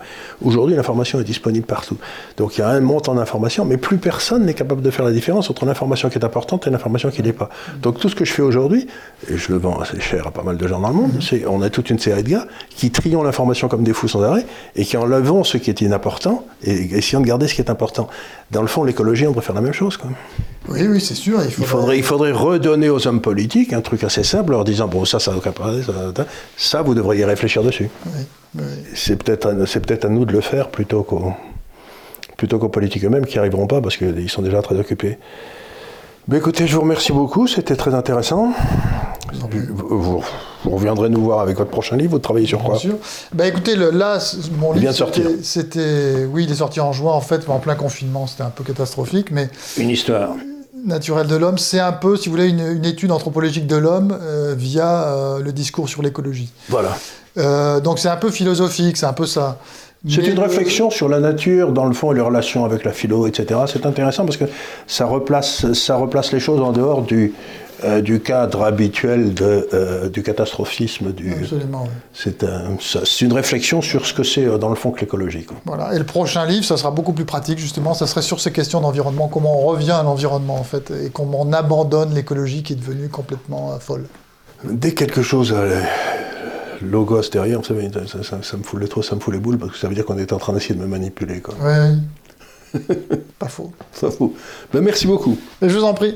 Aujourd'hui, l'information est disponible partout. Donc il y a un montant d'information, mais plus personne n'est capable de faire la différence entre l'information qui est importante et l'information qui n'est pas. Donc tout ce que je fais aujourd'hui, et je le vends assez cher à pas mal de gens dans le monde, c'est on a toute une série de gars qui trions l'information comme des fous sans arrêt et qui enlevons ce qui est inimportant et essayons de garder ce qui est important. Dans le fond, l'écologie, on devrait faire la même chose. Quoi. Oui, oui, c'est sûr. Il faudrait... il, faudrait, redonner aux hommes politiques un truc assez simple, leur disant bon, ça, ça n'a aucun ça, ça, vous devriez réfléchir dessus. C'est peut-être peut à nous de le faire plutôt qu'aux plutôt qu'aux politiques eux-mêmes qui n'y arriveront pas parce qu'ils sont déjà très occupés. Mais écoutez, je vous remercie beaucoup, c'était très intéressant. Vous, reviendrez nous voir avec votre prochain livre, vous travaillez sur quoi sûr. Bah écoutez, là, mon livre, c'était, oui, il est sorti en juin, en fait, en plein confinement, c'était un peu catastrophique, mais... Une histoire naturel de l'homme, c'est un peu, si vous voulez, une, étude anthropologique de l'homme euh, via euh, le discours sur l'écologie. Voilà. Euh, donc c'est un peu philosophique, c'est un peu ça. C'est une réflexion sur la nature, dans le fond, et les relations avec la philo, etc. C'est intéressant parce que ça replace, ça replace les choses en dehors du, euh, du cadre habituel de, euh, du catastrophisme. Du... Absolument. C'est une réflexion sur ce que c'est, euh, dans le fond, que l'écologie. Voilà. Et le prochain livre, ça sera beaucoup plus pratique, justement. Ça serait sur ces questions d'environnement, comment on revient à l'environnement, en fait, et comment on abandonne l'écologie qui est devenue complètement folle. Dès quelque chose logos derrière, ça, ça, me fout les trop, ça me fout les boules, parce que ça veut dire qu'on est en train d'essayer de me manipuler. Quoi. Oui, pas faux. Pas faux. Ben, merci beaucoup. Et je vous en prie.